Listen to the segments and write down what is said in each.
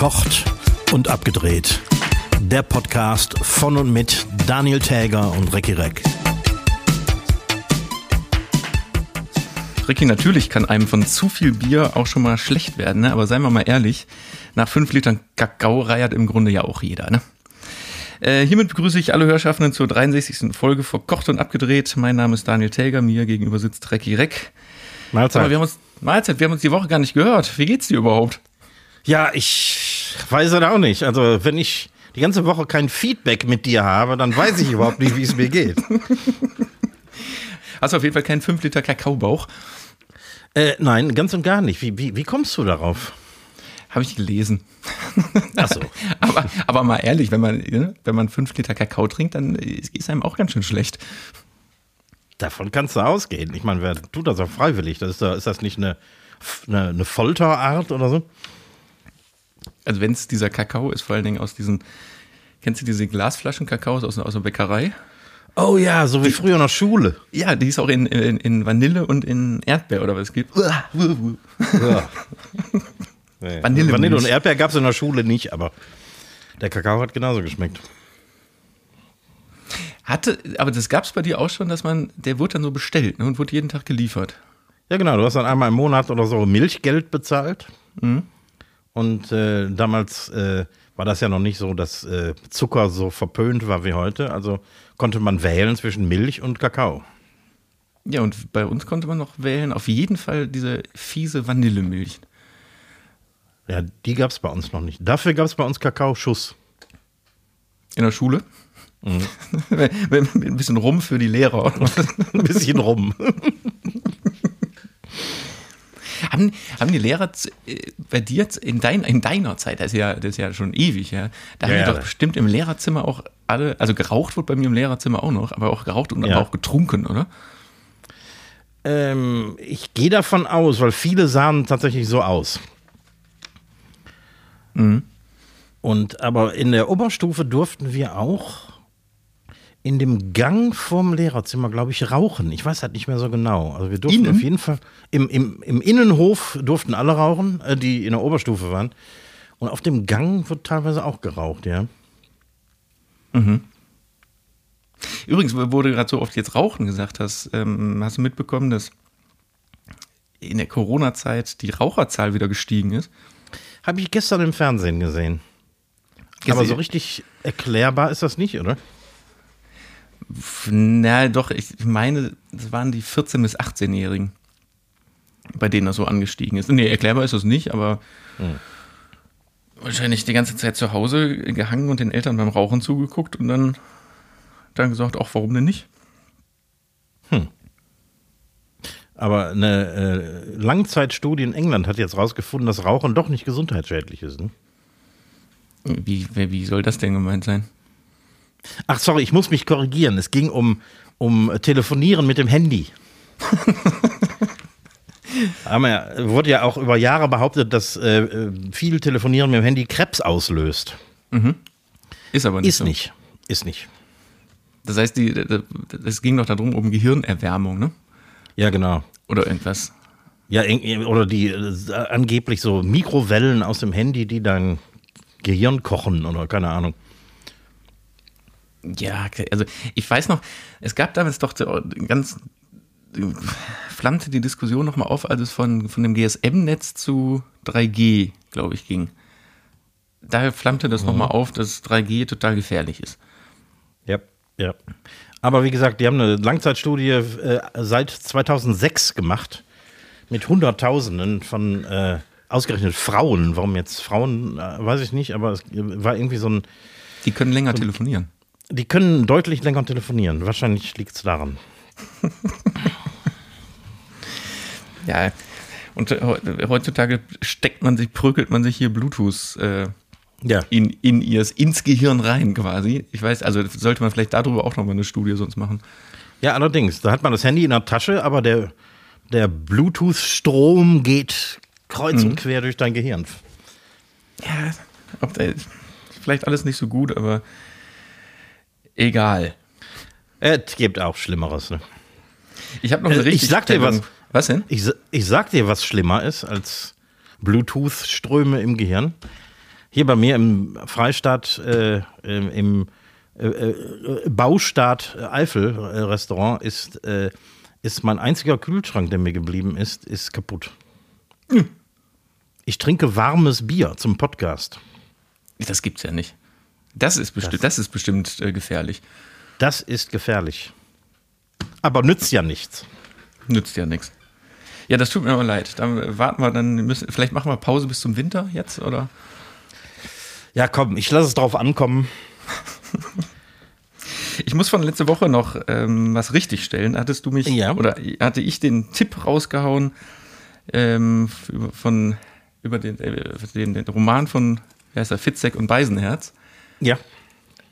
Verkocht und abgedreht. Der Podcast von und mit Daniel Täger und Recki Reck. Ricky, natürlich kann einem von zu viel Bier auch schon mal schlecht werden, ne? aber seien wir mal ehrlich, nach fünf Litern Kakao reiert im Grunde ja auch jeder. Ne? Äh, hiermit begrüße ich alle Hörschaffenden zur 63. Folge Verkocht und Abgedreht. Mein Name ist Daniel Täger, mir gegenüber sitzt Recki Reck. Mahlzeit. Aber wir haben uns, Mahlzeit, wir haben uns die Woche gar nicht gehört. Wie geht's dir überhaupt? Ja, ich weiß es auch nicht. Also, wenn ich die ganze Woche kein Feedback mit dir habe, dann weiß ich überhaupt nicht, wie es mir geht. Hast du auf jeden Fall keinen 5 Liter Kakaobauch? Äh, nein, ganz und gar nicht. Wie, wie, wie kommst du darauf? Habe ich gelesen. Ach so. aber, aber mal ehrlich, wenn man, ne, wenn man 5 Liter Kakao trinkt, dann ist einem auch ganz schön schlecht. Davon kannst du ausgehen. Ich meine, wer tut das auch freiwillig? Das ist, ist das nicht eine, eine, eine Folterart oder so? Also wenn es dieser Kakao ist, vor allen Dingen aus diesen, kennst du diese Glasflaschen Kakaos aus, aus der Bäckerei? Oh ja, so wie früher in der Schule. Ja, die ist auch in, in, in Vanille und in Erdbeer oder was es gibt. Ja. nee. Vanille, Vanille und Erdbeer gab es in der Schule nicht, aber der Kakao hat genauso geschmeckt. Hatte, aber das gab es bei dir auch schon, dass man, der wurde dann so bestellt ne, und wurde jeden Tag geliefert. Ja, genau. Du hast dann einmal im Monat oder so Milchgeld bezahlt. Mhm. Und äh, damals äh, war das ja noch nicht so, dass äh, Zucker so verpönt war wie heute. Also konnte man wählen zwischen Milch und Kakao. Ja, und bei uns konnte man noch wählen, auf jeden Fall diese fiese Vanillemilch. Ja, die gab es bei uns noch nicht. Dafür gab es bei uns Kakaoschuss. In der Schule? Mhm. Ein bisschen rum für die Lehrer. Ein bisschen rum. haben, haben die Lehrer äh, bei dir in, dein, in deiner Zeit, das ist, ja, das ist ja schon ewig, ja, da ja, haben die doch bestimmt im Lehrerzimmer auch alle, also geraucht wird bei mir im Lehrerzimmer auch noch, aber auch geraucht und auch getrunken, oder? Ähm, ich gehe davon aus, weil viele sahen tatsächlich so aus. Mhm. Und aber in der Oberstufe durften wir auch in dem Gang vorm Lehrerzimmer, glaube ich, rauchen. Ich weiß halt nicht mehr so genau. Also wir durften Innen? auf jeden Fall im, im, im Innenhof durften alle rauchen, äh, die in der Oberstufe waren. Und auf dem Gang wird teilweise auch geraucht, ja. Mhm. Übrigens, wo du gerade so oft jetzt Rauchen gesagt hast, ähm, hast du mitbekommen, dass in der Corona-Zeit die Raucherzahl wieder gestiegen ist? Habe ich gestern im Fernsehen gesehen. gesehen. Aber so richtig erklärbar ist das nicht, oder? Na, doch, ich meine, das waren die 14- bis 18-Jährigen, bei denen das so angestiegen ist. Nee, erklärbar ist das nicht, aber hm. wahrscheinlich die ganze Zeit zu Hause gehangen und den Eltern beim Rauchen zugeguckt und dann, dann gesagt, auch warum denn nicht? Hm. Aber eine äh, Langzeitstudie in England hat jetzt rausgefunden, dass Rauchen doch nicht gesundheitsschädlich ist. Ne? Wie, wie soll das denn gemeint sein? Ach, sorry, ich muss mich korrigieren. Es ging um, um Telefonieren mit dem Handy. Aber wurde ja auch über Jahre behauptet, dass äh, viel Telefonieren mit dem Handy Krebs auslöst. Mhm. Ist aber nicht. Ist so. nicht. Ist nicht. Das heißt, es ging doch darum, um Gehirnerwärmung, ne? Ja, genau. Oder irgendwas. Ja, oder die äh, angeblich so Mikrowellen aus dem Handy, die dein Gehirn kochen oder keine Ahnung. Ja, also ich weiß noch, es gab damals doch ganz flammte die Diskussion nochmal auf, als es von, von dem GSM-Netz zu 3G, glaube ich, ging. Daher flammte das mhm. nochmal auf, dass 3G total gefährlich ist. Ja, ja. Aber wie gesagt, die haben eine Langzeitstudie äh, seit 2006 gemacht mit Hunderttausenden von äh, ausgerechnet Frauen. Warum jetzt Frauen, äh, weiß ich nicht, aber es war irgendwie so ein. Die können länger so telefonieren. Die können deutlich länger telefonieren. Wahrscheinlich liegt es daran. ja, und heutzutage steckt man sich, prügelt man sich hier Bluetooth äh, ja. in, in ihrs, ins Gehirn rein quasi. Ich weiß, also sollte man vielleicht darüber auch nochmal eine Studie sonst machen. Ja, allerdings, da hat man das Handy in der Tasche, aber der, der Bluetooth-Strom geht kreuz mhm. und quer durch dein Gehirn. Ja, ob da, vielleicht alles nicht so gut, aber egal. Es gibt auch Schlimmeres, ne? Ich habe noch eine äh, richtig. Ich sag dir was. Was denn? Ich, ich sag dir, was schlimmer ist als Bluetooth-Ströme im Gehirn. hier bei mir im Freistaat, äh, im äh, äh, Baustaat äh, Restaurant ist, äh, ist mein einziger Kühlschrank, der mir geblieben ist, ist kaputt. Hm. Ich trinke warmes Bier zum Podcast. Das gibt's ja nicht. Das ist bestimmt, das, das ist bestimmt äh, gefährlich. Das ist gefährlich. Aber nützt ja nichts. Nützt ja nichts. Ja, das tut mir aber leid. Dann warten wir, dann müssen, vielleicht machen wir Pause bis zum Winter jetzt, oder? Ja, komm, ich lasse es drauf ankommen. Ich muss von letzter Woche noch ähm, was richtigstellen. Hattest du mich ja. oder hatte ich den Tipp rausgehauen ähm, von über den, äh, den, den, Roman von wie heißt er, Fitzek und Beisenherz? Ja.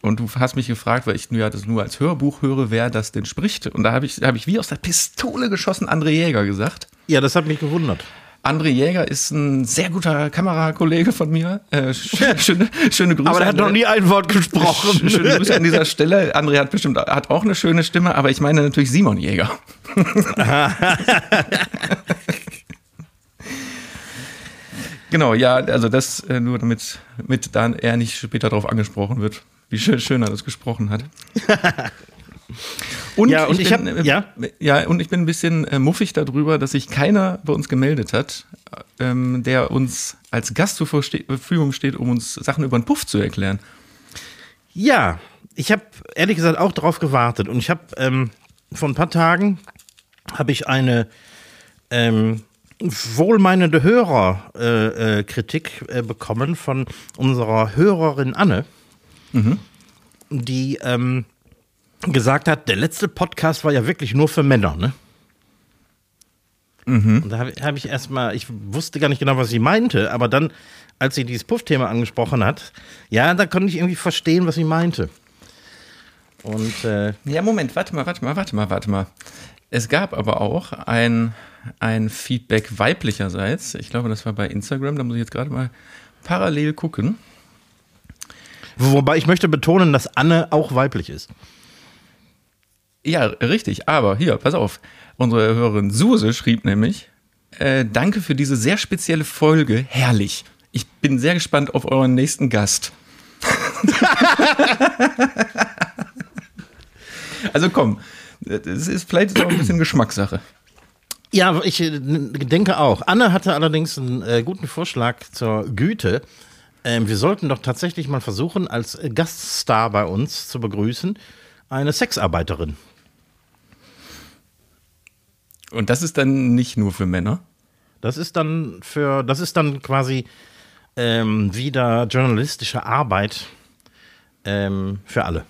Und du hast mich gefragt, weil ich ja das nur als Hörbuch höre, wer das denn spricht. Und da habe ich, hab ich wie aus der Pistole geschossen André Jäger gesagt. Ja, das hat mich gewundert. André Jäger ist ein sehr guter Kamerakollege von mir. Äh, schöne, schöne Grüße. Aber er hat noch nie ein Wort gesprochen. Schöne Grüße an dieser Stelle. André hat bestimmt hat auch eine schöne Stimme, aber ich meine natürlich Simon Jäger. genau, ja, also das äh, nur damit mit dann er nicht später darauf angesprochen wird, wie schön, schön er das gesprochen hat. Und ja, und ich, ich bin, hab, ja? ja, und ich bin ein bisschen äh, muffig darüber, dass sich keiner bei uns gemeldet hat, ähm, der uns als Gast zur Verfügung steht, um uns Sachen über den Puff zu erklären. Ja, ich habe ehrlich gesagt auch darauf gewartet und ich habe ähm, vor ein paar Tagen habe ich eine ähm, wohlmeinende Hörerkritik äh, äh, äh, bekommen von unserer Hörerin Anne, mhm. die ähm, gesagt hat, der letzte Podcast war ja wirklich nur für Männer, ne? Mhm. Und da habe hab ich erstmal, ich wusste gar nicht genau, was sie meinte, aber dann, als sie dieses Puff-Thema angesprochen hat, ja, da konnte ich irgendwie verstehen, was sie meinte. Und äh, ja, Moment, warte mal, warte mal, warte mal, warte mal. Es gab aber auch ein, ein Feedback weiblicherseits. Ich glaube, das war bei Instagram. Da muss ich jetzt gerade mal parallel gucken. Wobei ich möchte betonen, dass Anne auch weiblich ist. Ja, richtig. Aber hier, pass auf. Unsere Hörerin Suse schrieb nämlich, äh, danke für diese sehr spezielle Folge. Herrlich. Ich bin sehr gespannt auf euren nächsten Gast. also komm, es ist vielleicht auch ein bisschen Geschmackssache. Ja, ich äh, denke auch. Anne hatte allerdings einen äh, guten Vorschlag zur Güte. Ähm, wir sollten doch tatsächlich mal versuchen, als Gaststar bei uns zu begrüßen, eine Sexarbeiterin. Und das ist dann nicht nur für Männer? Das ist dann für, das ist dann quasi ähm, wieder journalistische Arbeit ähm, für alle.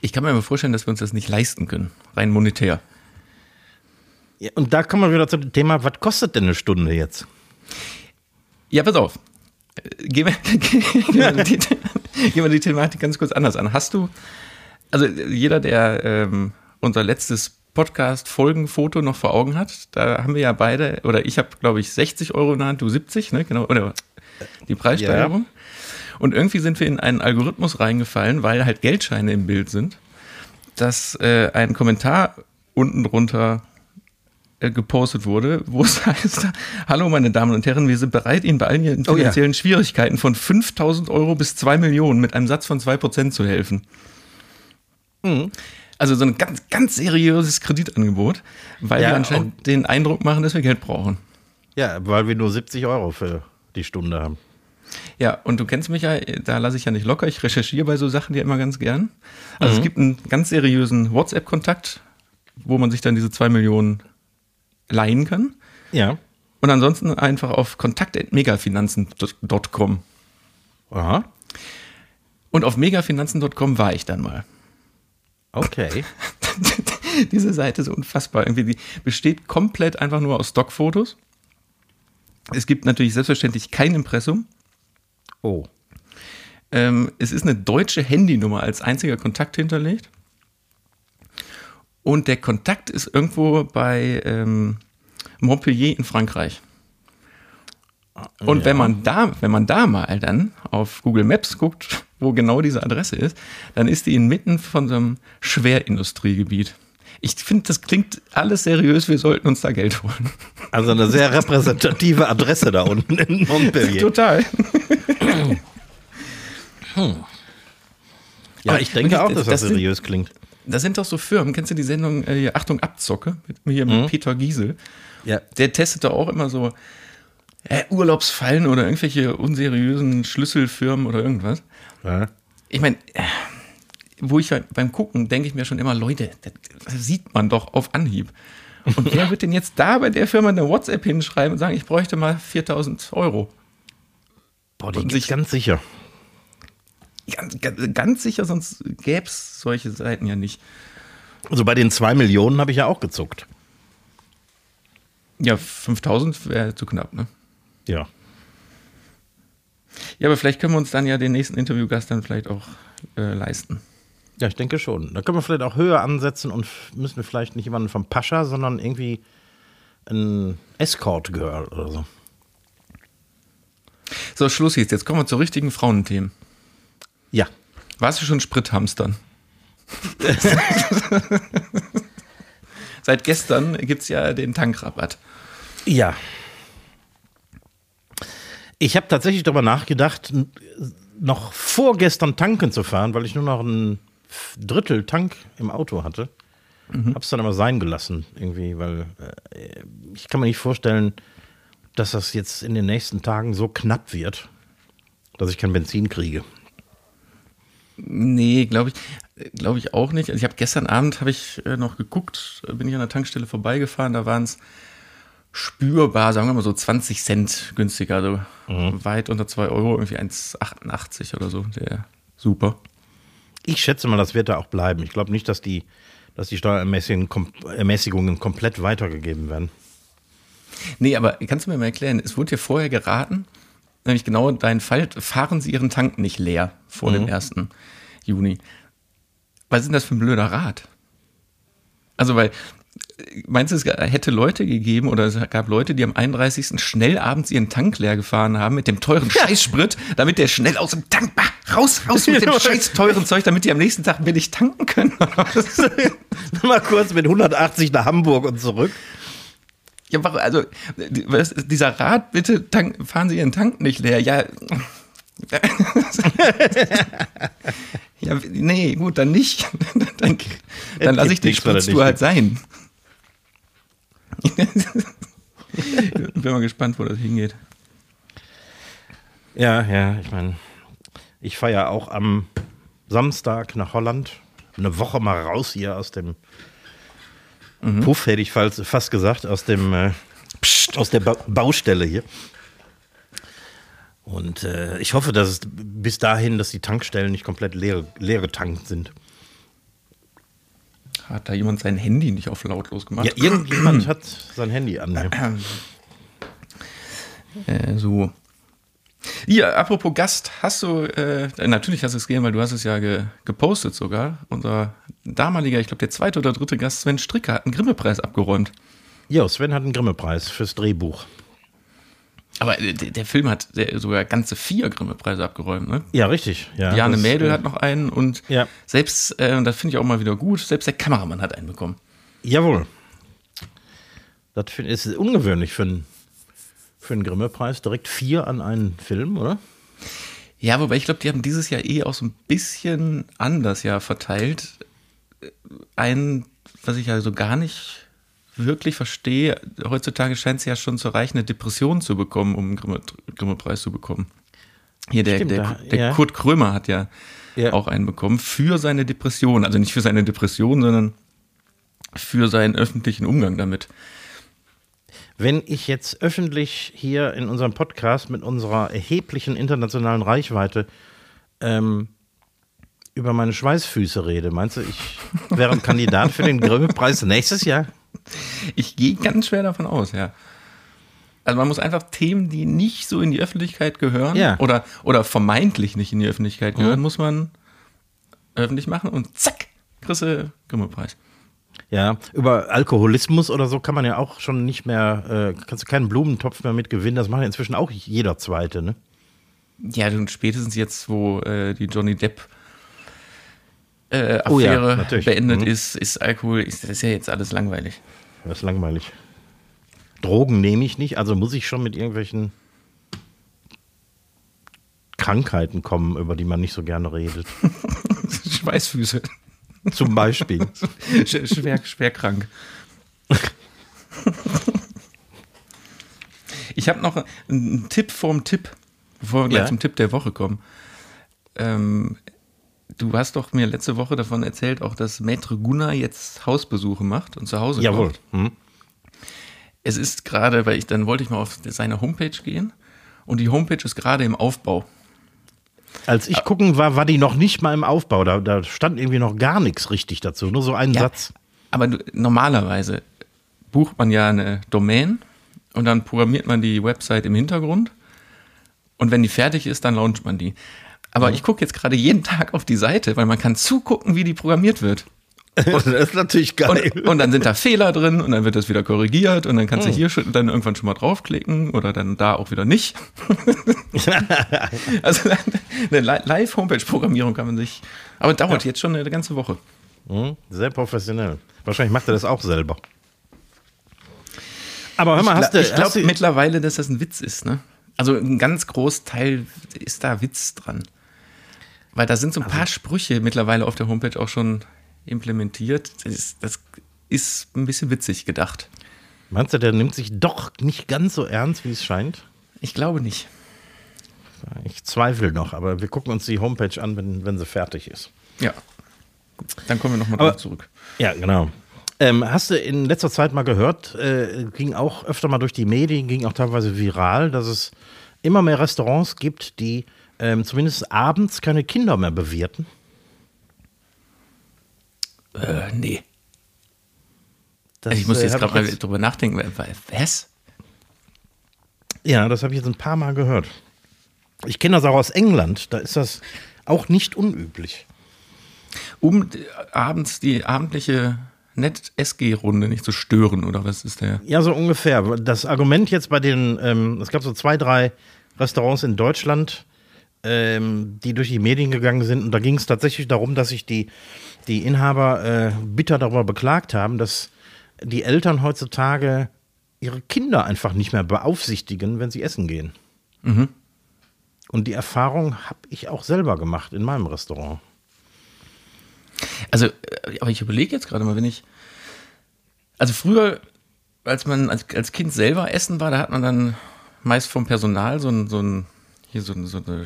Ich kann mir aber vorstellen, dass wir uns das nicht leisten können, rein monetär. Ja, und da kommen wir wieder zum Thema, was kostet denn eine Stunde jetzt? Ja, pass auf. Gehen wir, gehen wir, die, gehen wir die Thematik ganz kurz anders an. Hast du, also jeder, der ähm, unser letztes Podcast-Folgenfoto noch vor Augen hat, da haben wir ja beide, oder ich habe, glaube ich, 60 Euro in der Hand, du 70, ne? Genau, oder die Preissteigerung. Ja. Und irgendwie sind wir in einen Algorithmus reingefallen, weil halt Geldscheine im Bild sind, dass äh, ein Kommentar unten drunter äh, gepostet wurde, wo es heißt, hallo meine Damen und Herren, wir sind bereit, Ihnen bei allen Ihren finanziellen oh, ja. Schwierigkeiten von 5000 Euro bis 2 Millionen mit einem Satz von 2% zu helfen. Mhm. Also so ein ganz, ganz seriöses Kreditangebot, weil ja, wir anscheinend den Eindruck machen, dass wir Geld brauchen. Ja, weil wir nur 70 Euro für die Stunde haben. Ja, und du kennst mich ja, da lasse ich ja nicht locker. Ich recherchiere bei so Sachen ja immer ganz gern. Also mhm. es gibt einen ganz seriösen WhatsApp-Kontakt, wo man sich dann diese zwei Millionen leihen kann. Ja. Und ansonsten einfach auf kontakt.megafinanzen.com. Aha. Und auf megafinanzen.com war ich dann mal. Okay. Diese Seite ist unfassbar. Irgendwie, die besteht komplett einfach nur aus Stockfotos. Es gibt natürlich selbstverständlich kein Impressum. Oh. Ähm, es ist eine deutsche Handynummer als einziger Kontakt hinterlegt. Und der Kontakt ist irgendwo bei ähm, Montpellier in Frankreich. Und ja. wenn man da, wenn man da mal dann auf Google Maps guckt, wo genau diese Adresse ist, dann ist die inmitten von so einem Schwerindustriegebiet. Ich finde, das klingt alles seriös, wir sollten uns da Geld holen. Also eine sehr repräsentative Adresse da unten in Montpellier. Total. Hm. Ja, Aber ich denke auch, dass das, das sind- seriös klingt. Das sind doch so Firmen. Kennst du die Sendung äh, Achtung Abzocke mit, hier Mhm. mit Peter Giesel? Ja. Der testet doch auch immer so äh, Urlaubsfallen oder irgendwelche unseriösen Schlüsselfirmen oder irgendwas. ja. Ich meine, äh, wo ich beim Gucken denke ich mir schon immer, Leute, das, das sieht man doch auf Anhieb. Und wer wird denn jetzt da bei der Firma eine WhatsApp hinschreiben und sagen, ich bräuchte mal 4000 Euro? Boah, die sich- ganz sicher. Ganz, ganz, sicher, sonst gäbe es solche Seiten ja nicht. Also bei den zwei Millionen habe ich ja auch gezuckt. Ja, 5000 wäre zu knapp, ne? Ja. Ja, aber vielleicht können wir uns dann ja den nächsten Interviewgast dann vielleicht auch äh, leisten. Ja, ich denke schon. Da können wir vielleicht auch höher ansetzen und müssen wir vielleicht nicht jemanden vom Pascha, sondern irgendwie ein Escort-Girl oder so. So, Schluss jetzt. Jetzt kommen wir zu richtigen Frauenthemen. Ja. Warst du schon Sprithamstern? Seit gestern gibt es ja den Tankrabatt. Ja. Ich habe tatsächlich darüber nachgedacht, noch vorgestern tanken zu fahren, weil ich nur noch ein Drittel Tank im Auto hatte. Hab's dann aber sein gelassen, irgendwie, weil äh, ich kann mir nicht vorstellen, dass das jetzt in den nächsten Tagen so knapp wird, dass ich kein Benzin kriege. Nee, glaube ich, glaube ich auch nicht. Also ich habe gestern Abend habe ich äh, noch geguckt, äh, bin ich an der Tankstelle vorbeigefahren, da waren es spürbar, sagen wir mal so 20 Cent günstiger, also weit unter 2 Euro, irgendwie 1,88 oder so. Der super. Ich schätze mal, das wird da auch bleiben. Ich glaube nicht, dass die, dass die Steuerermäßigungen kom Ermäßigungen komplett weitergegeben werden. Nee, aber kannst du mir mal erklären, es wurde dir vorher geraten, nämlich genau dein Fall, fahren Sie Ihren Tank nicht leer vor dem 1. Juni. Was ist denn das für ein blöder Rat? Also, weil, meinst du, es hätte Leute gegeben oder es gab Leute, die am 31. schnell abends ihren Tank leer gefahren haben mit dem teuren Scheißsprit, damit der schnell aus dem Tank, bah, raus, raus mit dem scheiß teuren Zeug, damit die am nächsten Tag billig tanken können? Mal kurz mit 180 nach Hamburg und zurück. Ja, warum- also was dieser Rat, bitte tank, fahren Sie Ihren Tank nicht leer. Ja. ja, nee, gut, dann nicht. dann dann lasse ich die er Spritztour halt sein. Bin mal gespannt, wo das hingeht. Ja, ja, ich meine, ich fahre ja auch am Samstag nach Holland. Eine Woche mal raus hier aus dem Puff, hätte ich fast gesagt, aus dem äh, Psst, aus der ba Baustelle hier. Und äh, ich hoffe, dass es bis dahin, dass die Tankstellen nicht komplett leer, leer getankt sind. Hat da jemand sein Handy nicht auf lautlos gemacht? Ja, irgendjemand hat sein Handy an. Äh, so. Ja, apropos Gast, hast du, äh, natürlich hast du es gesehen, weil du hast es ja ge, gepostet sogar. Unser damaliger, ich glaube der zweite oder dritte Gast, Sven Stricker, hat einen Grimme-Preis abgeräumt. Jo, Sven hat einen Grimme-Preis fürs Drehbuch. Aber äh, der, der Film hat der, sogar ganze vier Grimme-Preise abgeräumt, ne? Ja, richtig. Ja, Jane Mädel äh, hat noch einen und Ja. selbst, äh, und das finde ich auch mal wieder gut, selbst der Kameramann hat einen bekommen. Jawohl. Das ist ungewöhnlich für einen, für einen Grimme-Preis. Direkt vier an einen Film, oder? Ja, wobei ich glaube, die haben dieses Jahr eh auch so ein bisschen anders ja verteilt. Ein, was ich also gar nicht wirklich verstehe, heutzutage scheint es ja schon zu reichen, eine Depression zu bekommen, um einen Grimme- Grimme-Preis zu bekommen. Hier, der, Stimmt, der, der ja. Kurt Krömer hat ja, Ja. auch einen bekommen für seine Depression. Also nicht für seine Depression, sondern für seinen öffentlichen Umgang damit. Wenn ich jetzt öffentlich hier in unserem Podcast mit unserer erheblichen internationalen Reichweite ähm, über meine Schweißfüße rede, meinst du, ich wäre Kandidat für den Grimme-Preis nächstes Jahr? Ich gehe ganz schwer davon aus, ja. Also man muss einfach Themen, die nicht so in die Öffentlichkeit gehören Ja. oder, oder vermeintlich nicht in die Öffentlichkeit gehören, muss man öffentlich machen und zack, kriegst du Grimme-Preis. Ja, über Alkoholismus oder so kann man ja auch schon nicht mehr, äh, kannst du keinen Blumentopf mehr mit gewinnen. Das macht ja inzwischen auch jeder Zweite, ne? Ja, und spätestens jetzt, wo äh, die Johnny Depp äh, Oh ja, Affäre beendet Mhm. ist, ist Alkohol, ist, das ist ja jetzt alles langweilig. Das ist langweilig. Drogen nehme ich nicht, also muss ich schon mit irgendwelchen Krankheiten kommen, über die man nicht so gerne redet. Schweißfüße. Zum Beispiel. schwer, schwer krank. Ich habe noch einen Tipp vorm Tipp, bevor wir gleich ja. zum Tipp der Woche kommen. Ähm, du hast doch mir letzte Woche davon erzählt, auch dass Maître Gunnar jetzt Hausbesuche macht und zu Hause Jawohl. Hm. Es ist gerade, weil ich dann wollte ich mal auf seine Homepage gehen und die Homepage ist gerade im Aufbau. Als ich gucken war, war die noch nicht mal im Aufbau. Da, da stand irgendwie noch gar nichts richtig dazu, nur so ein ja, Satz. Aber du, normalerweise bucht man ja eine Domain und dann programmiert man die Website im Hintergrund. Und wenn die fertig ist, dann launcht man die. Aber mhm. ich gucke jetzt gerade jeden Tag auf die Seite, weil man kann zugucken, wie die programmiert wird. Und, das ist natürlich geil. Und, und, dann sind da Fehler drin und dann wird das wieder korrigiert und dann kannst mhm. du hier dann irgendwann schon mal draufklicken oder dann da auch wieder nicht. also eine Live-Homepage-Programmierung kann man sich. Aber dauert ja. jetzt schon eine ganze Woche. Mhm. Sehr professionell. Wahrscheinlich macht er das auch selber. Aber hör mal, hast du. Ich glaube mittlerweile, dass das ein Witz ist, ne? Also ein ganz Großteil ist da Witz dran. Weil da sind so ein also, paar Sprüche mittlerweile auf der Homepage auch schon implementiert. Das ist, das ist ein bisschen witzig gedacht. Meinst du, der nimmt sich doch nicht ganz so ernst, wie es scheint? Ich glaube nicht. Ich zweifle noch, aber wir gucken uns die Homepage an, wenn, wenn sie fertig ist. Ja. Dann kommen wir nochmal drauf zurück. Ja, genau. Ähm, hast du in letzter Zeit mal gehört, äh, ging auch öfter mal durch die Medien, ging auch teilweise viral, dass es immer mehr Restaurants gibt, die ähm, zumindest abends keine Kinder mehr bewirten? Äh, nee. Das, ich muss äh, jetzt gerade mal drüber nachdenken. Was? Ja, das habe ich jetzt ein paar Mal gehört. Ich kenne das auch aus England. Da ist das auch nicht unüblich. Um abends die abendliche Net-SG-Runde nicht zu stören, oder was ist der? Ja, so ungefähr. Das Argument jetzt bei den, ähm, es gab so zwei, drei Restaurants in Deutschland, ähm, die durch die Medien gegangen sind. Und da ging es tatsächlich darum, dass sich die, die Inhaber äh, bitter darüber beklagt haben, dass die Eltern heutzutage ihre Kinder einfach nicht mehr beaufsichtigen, wenn sie essen gehen. Mhm. Und die Erfahrung habe ich auch selber gemacht in meinem Restaurant. Also, äh, aber ich überlege jetzt gerade mal, wenn ich. Also früher, als man als, als Kind selber essen war, da hat man dann meist vom Personal so ein, so ein hier so, so eine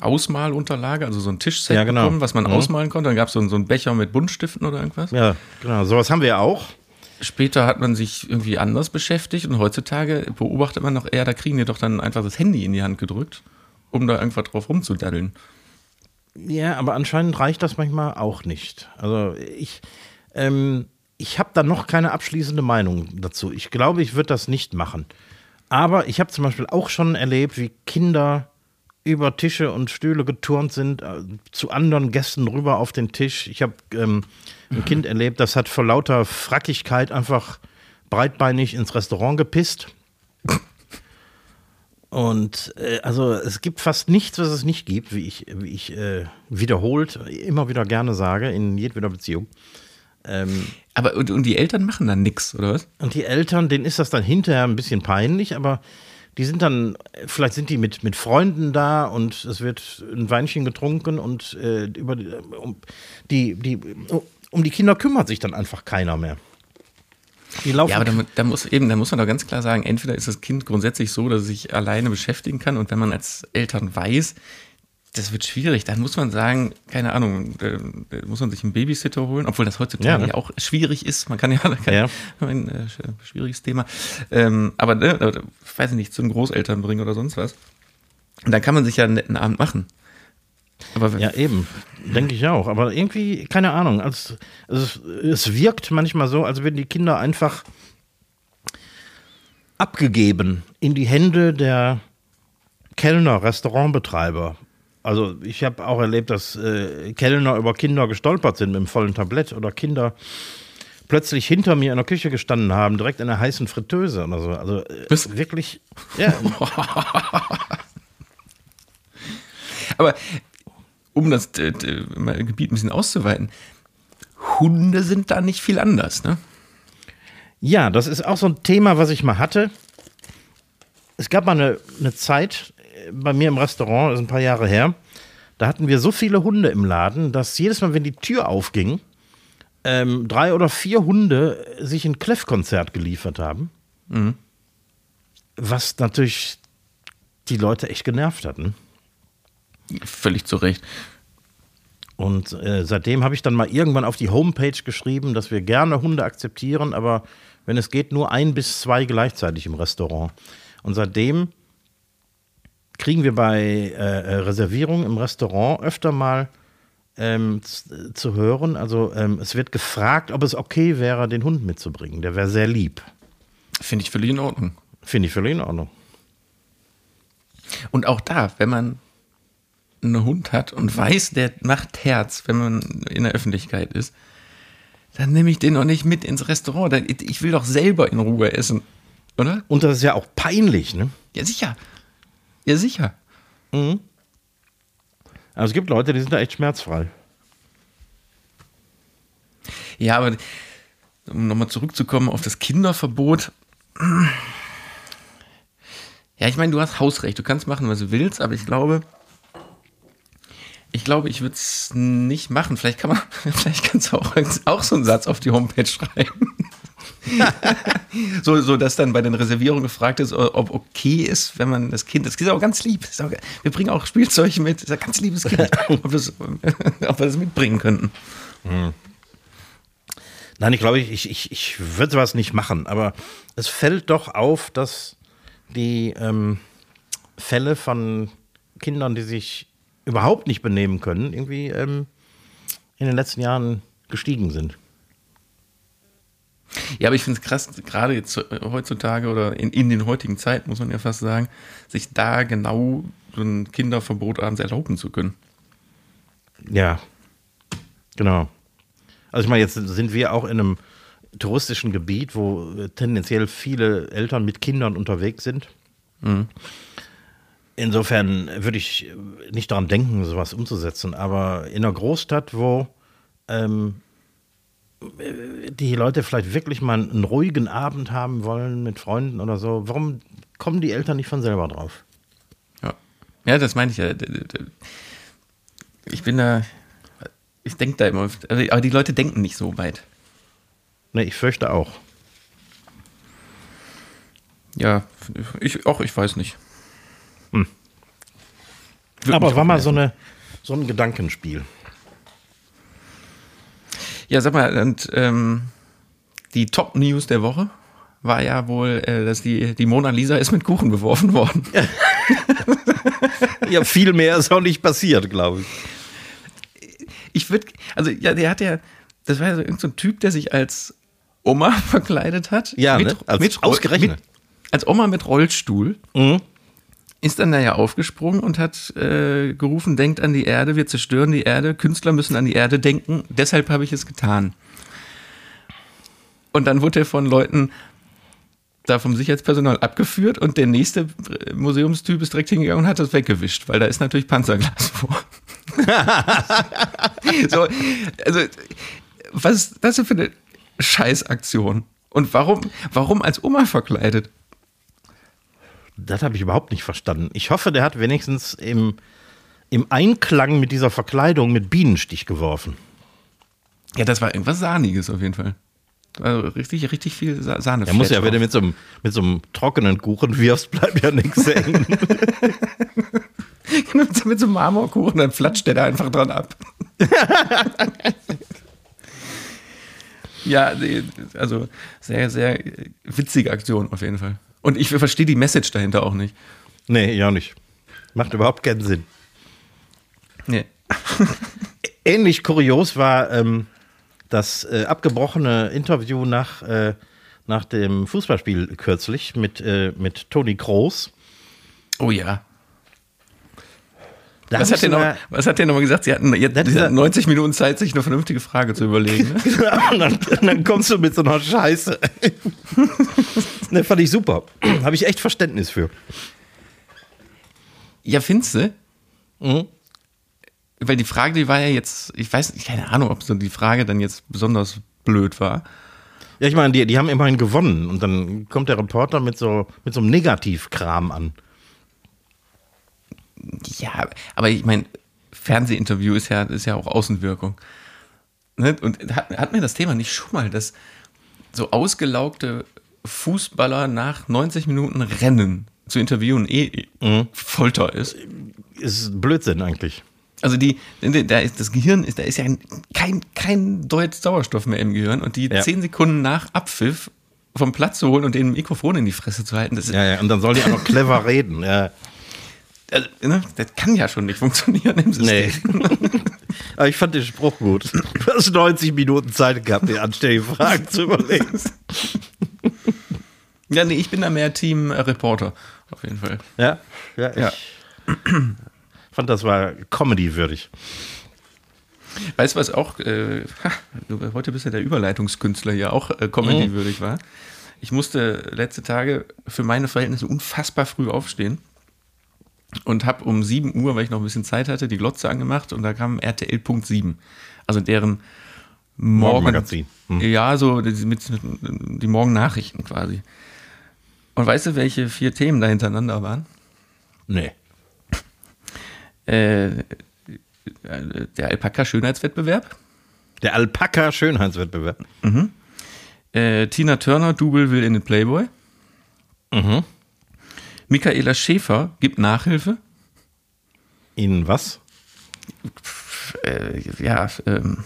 Ausmalunterlage, also so ein Tischset ja, genau. bekommen, was man mhm. ausmalen konnte. Dann gab es so, so einen Becher mit Buntstiften oder irgendwas. Ja, genau. Sowas haben wir ja auch. Später hat man sich irgendwie anders beschäftigt und heutzutage beobachtet man noch eher, da kriegen die doch dann einfach das Handy in die Hand gedrückt, um da einfach drauf rumzudaddeln. Ja, aber anscheinend reicht das manchmal auch nicht. Also ich, ähm, ich habe da noch keine abschließende Meinung dazu. Ich glaube, ich würde das nicht machen. Aber ich habe zum Beispiel auch schon erlebt, wie Kinder über Tische und Stühle geturnt sind, äh, zu anderen Gästen rüber auf den Tisch. Ich habe ähm, ein. Kind erlebt, das hat vor lauter Frackigkeit einfach breitbeinig ins Restaurant gepisst. Und äh, also es gibt fast nichts, was es nicht gibt, wie ich, wie ich äh, wiederholt immer wieder gerne sage, in jedweder Beziehung. Ähm, aber und, und, die Eltern machen dann nichts, oder was? Und die Eltern, denen ist das dann hinterher ein bisschen peinlich, aber die sind dann, vielleicht sind die mit, mit Freunden da und es wird ein Weinchen getrunken und äh, über die, um, die, die, um die Kinder kümmert sich dann einfach keiner mehr. Die laufen. Ja, aber da, da, muss eben, da muss man doch ganz klar sagen, entweder ist das Kind grundsätzlich so, dass es sich alleine beschäftigen kann und wenn man als Eltern weiß, das wird schwierig, dann muss man sagen, keine Ahnung, muss man sich einen Babysitter holen, obwohl das heutzutage ja, ne? auch schwierig ist. Man kann ja, kann, ja. ein äh, schwieriges Thema. Ähm, aber ne, weiß ich nicht, zu den Großeltern bringen oder sonst was. Und dann kann man sich ja einen netten Abend machen. Aber ja, eben. Denke ich auch. Aber irgendwie, keine Ahnung. Als, also es wirkt manchmal so, als würden die Kinder einfach abgegeben in die Hände der Kellner, Restaurantbetreiber. Also ich habe auch erlebt, dass äh, Kellner über Kinder gestolpert sind mit dem vollen Tablett oder Kinder plötzlich hinter mir in der Küche gestanden haben, direkt in einer heißen Fritteuse oder so. Also äh, wirklich. Ja. Aber um das äh, Gebiet ein bisschen auszuweiten, Hunde sind da nicht viel anders, ne? Ja, das ist auch so ein Thema, was ich mal hatte. Es gab mal eine, eine Zeit, bei mir im Restaurant, das ist ein paar Jahre her, da hatten wir so viele Hunde im Laden, dass jedes Mal, wenn die Tür aufging, ähm, drei oder vier Hunde sich ein Kleffkonzert geliefert haben. Mhm. Was natürlich die Leute echt genervt hatten. Völlig zu Recht. Und äh, seitdem habe ich dann mal irgendwann auf die Homepage geschrieben, dass wir gerne Hunde akzeptieren, aber wenn es geht, nur ein bis zwei gleichzeitig im Restaurant. Und seitdem kriegen wir bei äh, äh Reservierungen im Restaurant öfter mal ähm, zu hören. Also ähm, es wird gefragt, ob es okay wäre, den Hund mitzubringen. Der wäre sehr lieb. Finde ich völlig in Ordnung. Finde ich völlig in Ordnung. Und auch da, wenn man einen Hund hat und weiß, der macht Herz, wenn man in der Öffentlichkeit ist, dann nehme ich den doch nicht mit ins Restaurant. Ich will doch selber in Ruhe essen, oder? Und das ist ja auch peinlich, ne? Ja, sicher. Ja, sicher. Mhm. Also es gibt Leute, die sind da echt schmerzfrei. Ja, aber um nochmal zurückzukommen auf das Kinderverbot. Ja, ich meine, du hast Hausrecht, du kannst machen, was du willst, aber ich glaube, ich glaube, ich würde es nicht machen. Vielleicht kann man, vielleicht kannst du auch, auch so einen Satz auf die Homepage schreiben. so, so, dass dann bei den Reservierungen gefragt ist, ob okay ist, wenn man das Kind, das ist auch ganz lieb. Auch, wir bringen auch Spielzeug mit, das ist ein ganz liebes Kind, ob, das, ob wir das mitbringen könnten. Hm. Nein, ich glaube, ich, ich, ich würde sowas nicht machen, aber es fällt doch auf, dass die ähm, Fälle von Kindern, die sich überhaupt nicht benehmen können, irgendwie ähm, in den letzten Jahren gestiegen sind. Ja, aber ich finde es krass, gerade jetzt äh, heutzutage oder in, in den heutigen Zeiten, muss man ja fast sagen, sich da genau so ein Kinderverbot abends erlauben zu können. Ja, genau. Also ich meine, jetzt sind wir auch in einem touristischen Gebiet, wo tendenziell viele Eltern mit Kindern unterwegs sind. Mhm. Insofern würde ich nicht daran denken, sowas umzusetzen. Aber in einer Großstadt, wo ähm, die Leute vielleicht wirklich mal einen ruhigen Abend haben wollen mit Freunden oder so, warum kommen die Eltern nicht von selber drauf? Ja, ja das meine ich ja. Ich bin da, ich denke da immer, also, aber die Leute denken nicht so weit. Ne, ich fürchte auch. Ja, ich auch, ich weiß nicht. Hm. Aber war mal so, eine, so ein Gedankenspiel. Ja, sag mal, und ähm, die Top-News der Woche war ja wohl, äh, dass die, die Mona Lisa ist mit Kuchen beworfen worden. ja, viel mehr ist auch nicht passiert, glaube ich. Ich würde, also ja, der hat ja, das war ja so irgendein so Typ, der sich als Oma verkleidet hat. Ja, mit, ne? als, mit, ausgerechnet. Mit, als Oma mit Rollstuhl. Mhm ist dann da ja aufgesprungen und hat äh, gerufen, denkt an die Erde, wir zerstören die Erde, Künstler müssen an die Erde denken, deshalb habe ich es getan. Und dann wurde er von Leuten da vom Sicherheitspersonal abgeführt und der nächste Museumstyp ist direkt hingegangen und hat das weggewischt, weil da ist natürlich Panzerglas vor. so, also, was ist das für eine Scheißaktion? Und warum, warum als Oma verkleidet? Das habe ich überhaupt nicht verstanden. Ich hoffe, der hat wenigstens im, im Einklang mit dieser Verkleidung mit Bienenstich geworfen. Ja, das war irgendwas Sahniges auf jeden Fall. Also richtig, richtig viel Sahne. Er muss ja, wenn du mit so, einem, mit so einem trockenen Kuchen wirfst, bleibt ja nichts hängen. mit so einem Marmorkuchen, dann flatscht der da einfach dran ab. ja, also sehr, sehr witzige Aktion auf jeden Fall. Und ich verstehe die Message dahinter auch nicht. Nee, ja nicht. Macht überhaupt keinen Sinn. Nee. Ähnlich kurios war ähm, das äh, abgebrochene Interview nach, äh, nach dem Fußballspiel kürzlich mit, äh, mit Toni Kroos. Oh ja. Was hat, noch, was hat, der nochmal gesagt? Sie hatten, jetzt, sie hatten 90 Minuten Zeit, sich eine vernünftige Frage zu überlegen. Ne? und, dann, dann, kommst du mit so einer Scheiße. ne, fand ich super. Habe ich echt Verständnis für. Ja, findest du? Mhm. Weil die Frage, die war ja jetzt, ich weiß nicht, keine Ahnung, ob so die Frage dann jetzt besonders blöd war. Ja, ich meine, die, die haben immerhin gewonnen und dann kommt der Reporter mit so, mit so einem Negativkram an. Ja, aber ich meine, Fernsehinterview ist ja, ist ja auch Außenwirkung. Ne? Und hat, hat mir das Thema nicht schon mal, dass so ausgelaugte Fußballer nach 90 Minuten Rennen zu interviewen eh mhm. Folter ist? Ist Blödsinn eigentlich. Also die, da ist das Gehirn ist, da ist ja kein, kein Deut Sauerstoff mehr im Gehirn und die ja. zehn Sekunden nach Abpfiff vom Platz zu holen und den Mikrofon in die Fresse zu halten, das ist, ja, ja, und dann soll die auch noch clever reden, ja. Also, ne, das kann ja schon nicht funktionieren im System. Nee. Aber ich fand den Spruch gut. Du hast 90 Minuten Zeit gehabt, die anständigen Fragen zu überlegen. Ja, nee, ich bin da mehr Team äh, Reporter, auf jeden Fall. Ja, ja, ich ja. fand, das war Comedy-würdig. Weißt du, was auch, äh, heute bist du der Überleitungskünstler hier, auch äh, Comedy-würdig mhm. war? Ich musste letzte Tage für meine Verhältnisse unfassbar früh aufstehen und habe um 7 Uhr, weil ich noch ein bisschen Zeit hatte, die Glotze angemacht und da kam RTL.7. Also deren Morgen Morgenmagazin. Hm. Ja, so mit, mit, die Morgennachrichten quasi. Und weißt du, welche vier Themen da hintereinander waren? Nee. Äh, der Alpaka-Schönheitswettbewerb. Der Alpaka-Schönheitswettbewerb. Mhm. Äh, Tina Turner, Double will in den Playboy. Mhm. Michaela Schäfer gibt Nachhilfe. In was? Äh, ja, ähm,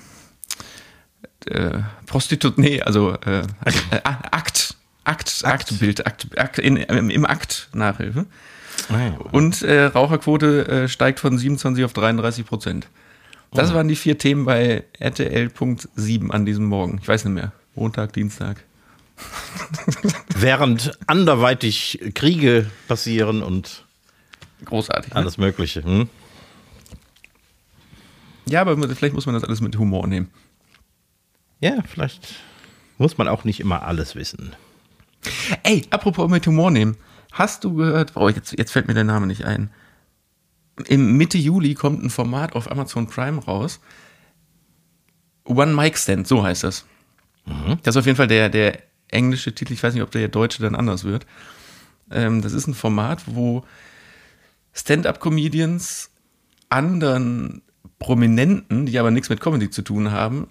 äh, Prostitut, nee, also äh, äh Akt, Akt, Akt, Aktbild, Akt, Akt in, im Akt Nachhilfe. Ah, Und äh, Raucherquote äh, steigt von 27 auf 33 Prozent. Das oh. waren die vier Themen bei RTL.7 an diesem Morgen. Ich weiß nicht mehr. Montag, Dienstag. Während anderweitig Kriege passieren und großartig. Ne? Alles Mögliche. Hm? Ja, aber vielleicht muss man das alles mit Humor nehmen. Ja, vielleicht muss man auch nicht immer alles wissen. Ey, apropos mit Humor nehmen. Hast du gehört, oh, jetzt, jetzt fällt mir der Name nicht ein. Im Mitte Juli kommt ein Format auf Amazon Prime raus. One Mic Stand, so heißt das. Mhm. Das ist auf jeden Fall der, der englische Titel, ich weiß nicht, ob der deutsche dann anders wird. Ähm, das ist ein Format, wo Stand-up-Comedians anderen Prominenten, die aber nichts mit Comedy zu tun haben,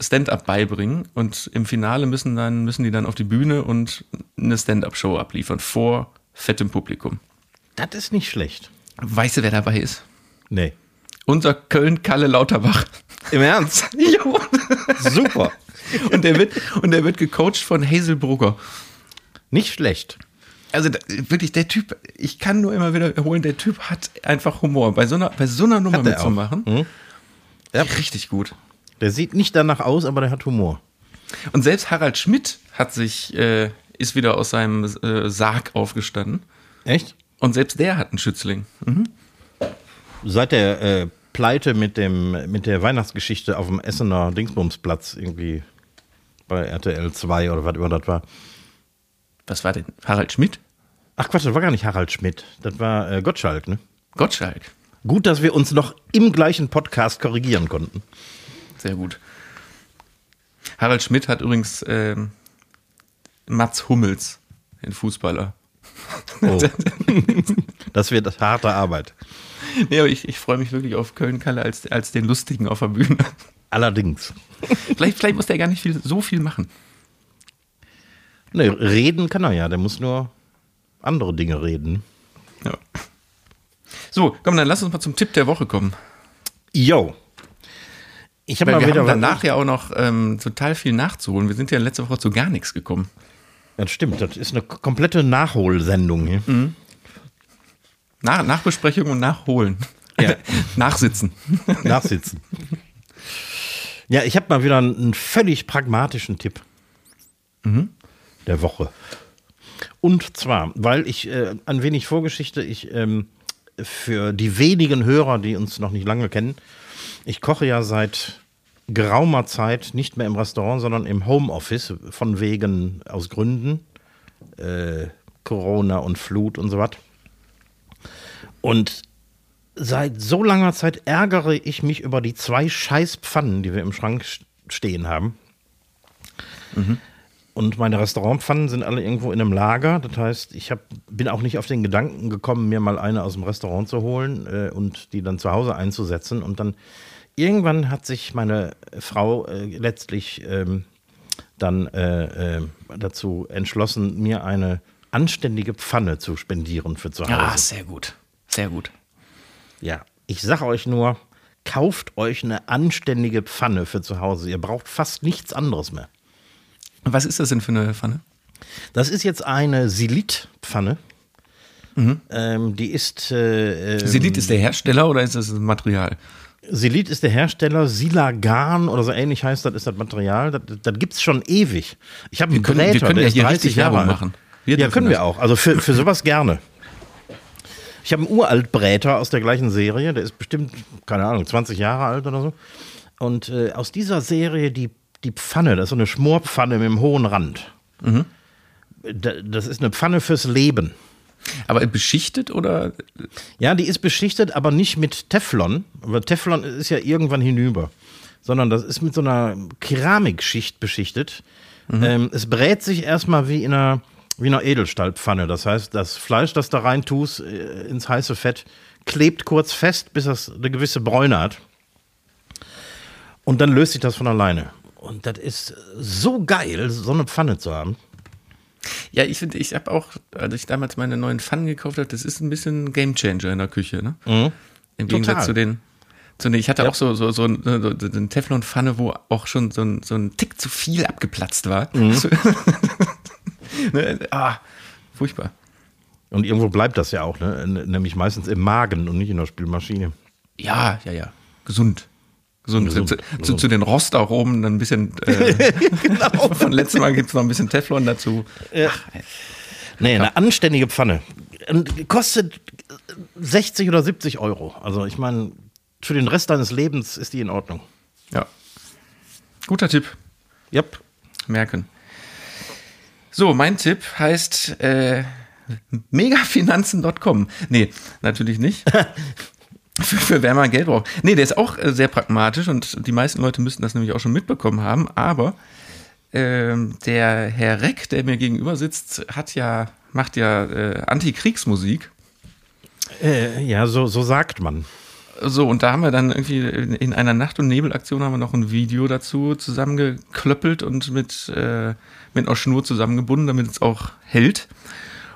Stand-up beibringen und im Finale müssen dann müssen die dann auf die Bühne und eine Stand-up-Show abliefern vor fettem Publikum. Das ist nicht schlecht. Weißt du, wer dabei ist? Nee. Unser Köln-Kalle Lauterbach. Im Ernst? jo. Super. Und der wird, und der wird gecoacht von Hazel Brugger. Nicht schlecht. Also wirklich, der Typ, ich kann nur immer wieder wiederholen, der Typ hat einfach Humor. Bei so einer, bei so einer Nummer mitzumachen, mhm. ja. richtig gut. Der sieht nicht danach aus, aber der hat Humor. Und selbst Harald Schmidt hat sich, äh, ist wieder aus seinem äh, Sarg aufgestanden. Echt? Und selbst der hat einen Schützling. Mhm. Seit der äh, Pleite mit, dem, mit der Weihnachtsgeschichte auf dem Essener Dingsbumsplatz irgendwie bei RTL 2 oder was immer das war. Was war denn? Harald Schmidt? Ach Quatsch, das war gar nicht Harald Schmidt. Das war äh, Gottschalk, ne? Gottschalk. Gut, dass wir uns noch im gleichen Podcast korrigieren konnten. Sehr gut. Harald Schmidt hat übrigens äh, Mats Hummels, den Fußballer. Oh. das wird harte Arbeit. Nee, aber ich, ich freue mich wirklich auf Köln-Kalle als, als den Lustigen auf der Bühne. Allerdings. vielleicht, vielleicht muss der gar nicht viel, so viel machen. Nee, reden kann er ja, der muss nur andere Dinge reden. Ja. So, komm, dann lass uns mal zum Tipp der Woche kommen. Yo. Ich habe mal wir wieder haben danach ja auch noch ähm, total viel nachzuholen. Wir sind ja letzte Woche zu gar nichts gekommen. Das stimmt, das ist eine komplette Nachholsendung hier. Mhm. Nach, Nachbesprechung und Nachholen. Ja. Nachsitzen. Nachsitzen. Ja, ich habe mal wieder einen völlig pragmatischen Tipp mhm. der Woche. Und zwar, weil ich äh, ein wenig Vorgeschichte, ich ähm, für die wenigen Hörer, die uns noch nicht lange kennen, ich koche ja seit geraumer Zeit nicht mehr im Restaurant, sondern im Homeoffice, von wegen, aus Gründen, äh, Corona und Flut und so was. Und seit so langer Zeit ärgere ich mich über die zwei Scheißpfannen, die wir im Schrank stehen haben. Mhm. und meine Restaurantpfannen sind alle irgendwo in einem Lager. Das heißt, ich hab, bin auch nicht auf den Gedanken gekommen, mir mal eine aus dem Restaurant zu holen äh, und die dann zu Hause einzusetzen. Und dann irgendwann hat sich meine Frau äh, letztlich ähm, dann äh, äh dazu entschlossen, mir eine anständige Pfanne zu spendieren für zu Hause. Ja, sehr gut. Sehr gut. Ja, ich sage euch nur, kauft euch eine anständige Pfanne für zu Hause. Ihr braucht fast nichts anderes mehr. Was ist das denn für eine Pfanne? Das ist jetzt eine Silit-Pfanne. Mhm. Ähm, die ist. Äh, ähm, Silit ist der Hersteller oder ist das das Material? Silit ist der Hersteller, Silagan oder so ähnlich heißt das, ist das Material. Das, das gibt es schon ewig. Ich habe einen können, Drähter, wir können ja hier richtig Werbung machen. Wir ja, können das. wir auch. Also für, für sowas gerne. Ich habe einen Uraltbräter aus der gleichen Serie, der ist bestimmt, keine Ahnung, 20 Jahre alt oder so. Und äh, aus dieser Serie die, die Pfanne, das ist so eine Schmorpfanne mit einem hohen Rand. Mhm. Das ist eine Pfanne fürs Leben. Aber beschichtet oder? Ja, die ist beschichtet, aber nicht mit Teflon. Weil Teflon ist ja irgendwann hinüber. Sondern das ist mit so einer Keramikschicht beschichtet. Mhm. Ähm, es brät sich erstmal wie in einer wie eine Edelstahlpfanne. Das heißt, das Fleisch, das da rein tust, äh, ins heiße Fett, klebt kurz fest, bis es eine gewisse Bräune hat. Und dann löst sich das von alleine. Und das ist so geil, so eine Pfanne zu haben. Ja, ich finde, ich habe auch, als ich damals meine neuen Pfannen gekauft habe, das ist ein bisschen ein Gamechanger in der Küche, ne? Mhm. Im Gegensatz Total. zu den, zu den, ich hatte ja. auch so, so, so, so eine Teflon-Pfanne, wo auch schon so ein, so ein Tick zu viel abgeplatzt war. Mhm. ne? ah, furchtbar. Und irgendwo bleibt das ja auch, ne? nämlich meistens im Magen und nicht in der Spülmaschine. Ja, ja, ja. Gesund. Gesund. Gesund. Zu, zu, zu, den Rostaromen ein bisschen. Äh, genau. Von letztem Mal gibt es noch ein bisschen Teflon dazu. Ja. Ach, nee, eine anständige Pfanne. Und kostet 60 oder 70 Euro. Also ich meine, für den Rest deines Lebens ist die in Ordnung. Ja. Guter Tipp. Yep. Merken. So, mein Tipp heißt äh, megafinanzen.com. Nee, natürlich nicht. für, für wer mal Geld braucht. Nee, der ist auch äh, sehr pragmatisch und die meisten Leute müssten das nämlich auch schon mitbekommen haben, aber äh, der Herr Reck, der mir gegenüber sitzt, hat ja, macht ja äh, Antikriegsmusik. Äh, ja, so, so sagt man. So, und da haben wir dann irgendwie in einer Nacht- und Nebelaktion haben wir noch ein Video dazu zusammengeklöppelt und mit, äh, mit einer Schnur zusammengebunden, damit es auch hält.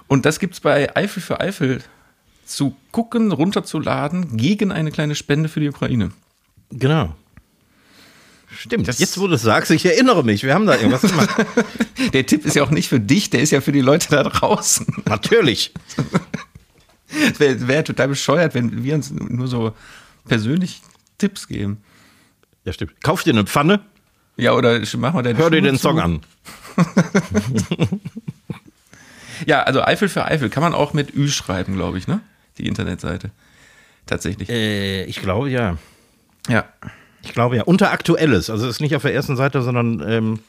Und das gibt es bei Eifel für Eifel zu gucken, runterzuladen, gegen eine kleine Spende für die Ukraine. Genau. Stimmt. Das Jetzt, wo du es sagst, ich erinnere mich, wir haben da irgendwas gemacht. der Tipp ist ja auch nicht für dich, der ist ja für die Leute da draußen. Natürlich. Es wäre wär total bescheuert, wenn wir uns nur so persönlich Tipps geben. Ja, stimmt. Kauf dir eine Pfanne. Ja, oder mach mal deine Hör dir den Song an. ja, also Eifel für Eifel kann man auch mit Ü schreiben, glaube ich, ne? Die Internetseite. Tatsächlich. Äh, ich glaube ja. Ja. Ich glaube ja. Unter Aktuelles. Also es ist nicht auf der ersten Seite, sondern ähm,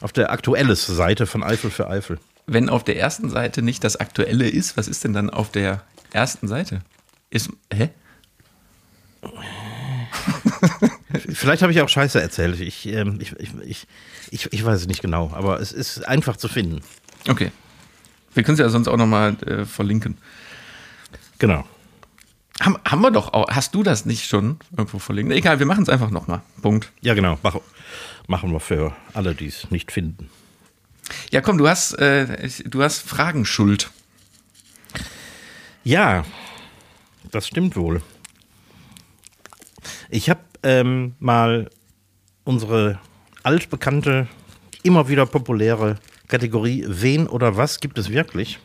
auf der Aktuelles-Seite von Eifel für Eifel. Wenn auf der ersten Seite nicht das Aktuelle ist, was ist denn dann auf der ersten Seite. Ist, hä? Vielleicht habe ich auch Scheiße erzählt. Ich, ähm, ich, ich, ich, ich, weiß es nicht genau, aber es ist einfach zu finden. Okay. Wir können es ja sonst auch nochmal äh, verlinken. Genau. Haben, haben wir doch auch. Hast du das nicht schon irgendwo verlinkt? Egal, wir machen es einfach nochmal. Punkt. Ja, genau. Mach, machen wir für alle, die es nicht finden. Ja, komm, du hast, äh, du hast Fragenschuld. Ja, das stimmt wohl. Ich habe ähm, mal unsere altbekannte, immer wieder populäre Kategorie Wen oder was gibt es wirklich?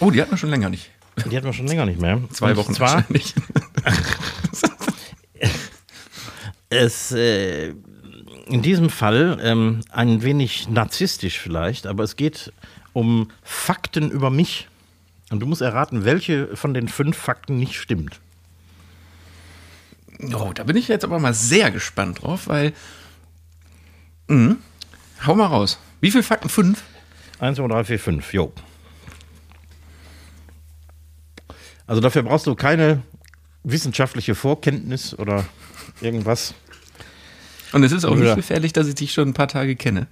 Oh, die hatten wir schon länger nicht. Die hatten wir schon länger nicht mehr. Zwei Wochen zwar nicht. es äh, in diesem Fall ähm, ein wenig narzisstisch vielleicht, aber es geht um Fakten über mich. Und du musst erraten, welche von den fünf Fakten nicht stimmt. Oh, da bin ich jetzt aber mal sehr gespannt drauf, weil. Mh, hau mal raus. Wie viele Fakten? Fünf? Eins, zwei, drei, vier, fünf. Jo. Also dafür brauchst du keine wissenschaftliche Vorkenntnis oder irgendwas. Und es ist auch nicht gefährlich, dass ich dich schon ein paar Tage kenne.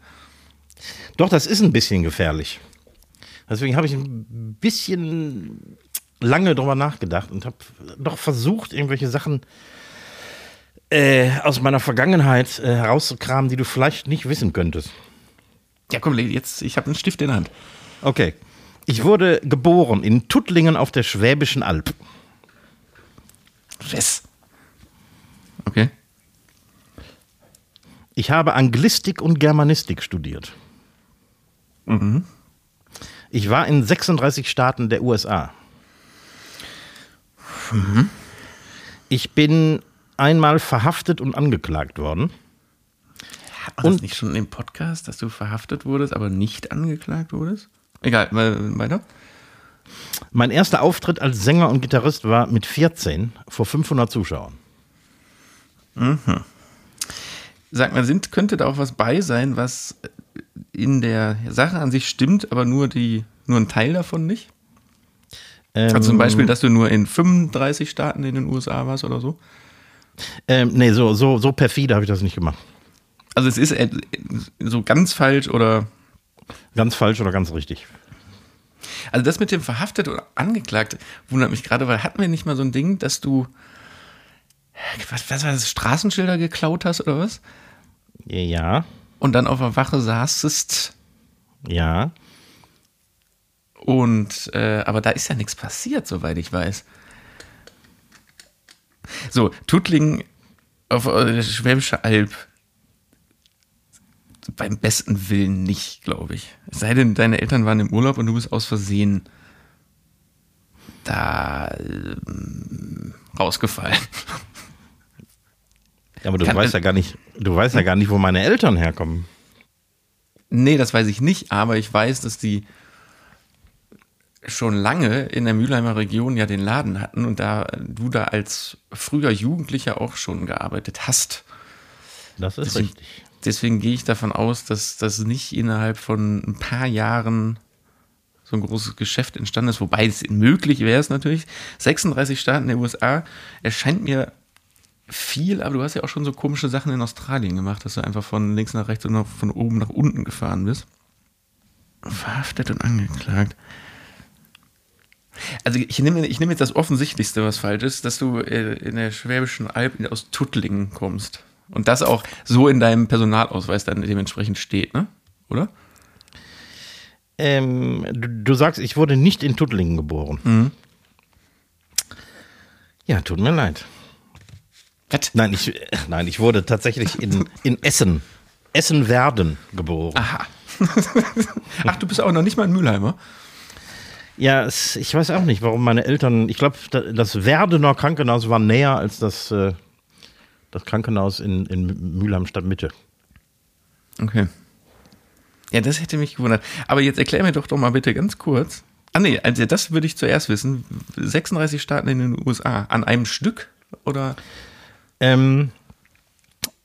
Doch, das ist ein bisschen gefährlich. Deswegen habe ich ein bisschen lange drüber nachgedacht und habe doch versucht, irgendwelche Sachen äh, aus meiner Vergangenheit äh, herauszukramen, die du vielleicht nicht wissen könntest. Ja, komm, jetzt, ich habe einen Stift in der Hand. Okay. Ich wurde geboren in Tuttlingen auf der Schwäbischen Alb. Was? Okay. Ich habe Anglistik und Germanistik studiert. Mhm. Ich war in 36 Staaten der USA. Mhm. Ich bin einmal verhaftet und angeklagt worden. Hat man und, das nicht schon im Podcast, dass du verhaftet wurdest, aber nicht angeklagt wurdest? Egal, weiter. Mein erster Auftritt als Sänger und Gitarrist war mit 14 vor 500 Zuschauern. Mhm. Sag mal, sind, könnte da auch was bei sein, was in der Sache an sich stimmt, aber nur, die, nur ein Teil davon nicht? Ähm, also zum Beispiel, dass du nur in 35 Staaten in den USA warst oder so? Ähm, nee, so, so, so perfide habe ich das nicht gemacht. Also es ist äh, so ganz falsch oder. Ganz falsch oder ganz richtig. Also das mit dem verhaftet oder angeklagt wundert mich gerade, weil hatten wir nicht mal so ein Ding, dass du was, was war das, Straßenschilder geklaut hast oder was? Ja. Und dann auf der Wache saßest. Ja. Und, äh, aber da ist ja nichts passiert, soweit ich weiß. So, Tuttlingen auf der Schwäbische Alb. Beim besten Willen nicht, glaube ich. Es sei denn, deine Eltern waren im Urlaub und du bist aus Versehen da äh, rausgefallen. Ja, aber du Kann, weißt ja gar nicht, du weißt ja gar nicht, wo meine Eltern herkommen. Nee, das weiß ich nicht, aber ich weiß, dass die schon lange in der Mülheimer Region ja den Laden hatten und da du da als früher Jugendlicher auch schon gearbeitet hast. Das ist deswegen, richtig. Deswegen gehe ich davon aus, dass das nicht innerhalb von ein paar Jahren so ein großes Geschäft entstanden ist, wobei es möglich wäre es natürlich. 36 Staaten der USA erscheint mir viel, aber du hast ja auch schon so komische Sachen in Australien gemacht, dass du einfach von links nach rechts und von oben nach unten gefahren bist. Verhaftet und angeklagt. Also ich nehme, ich nehme jetzt das Offensichtlichste, was falsch ist, dass du äh, in der Schwäbischen Alb aus Tuttlingen kommst. Und das auch so in deinem Personalausweis dann dementsprechend steht, ne? Oder? Ähm, du, du, sagst, ich wurde nicht in Tuttlingen geboren. Mhm. Ja, tut mir leid. Was? Nein, ich, nein, ich wurde tatsächlich in, in Essen, Essen-Werden geboren. Aha. Ach, du bist auch noch nicht mal in Mülheimer? Ja, es, ich weiß auch nicht, warum meine Eltern. Ich glaube, das Werdener Krankenhaus war näher als das, äh, das Krankenhaus in, in Mülheim Stadtmitte. Okay. Ja, das hätte mich gewundert. Aber jetzt erklär mir doch doch mal bitte ganz kurz. Ah, nee, also das würde ich zuerst wissen. 36 Staaten in den USA. An einem Stück? Oder? Ähm,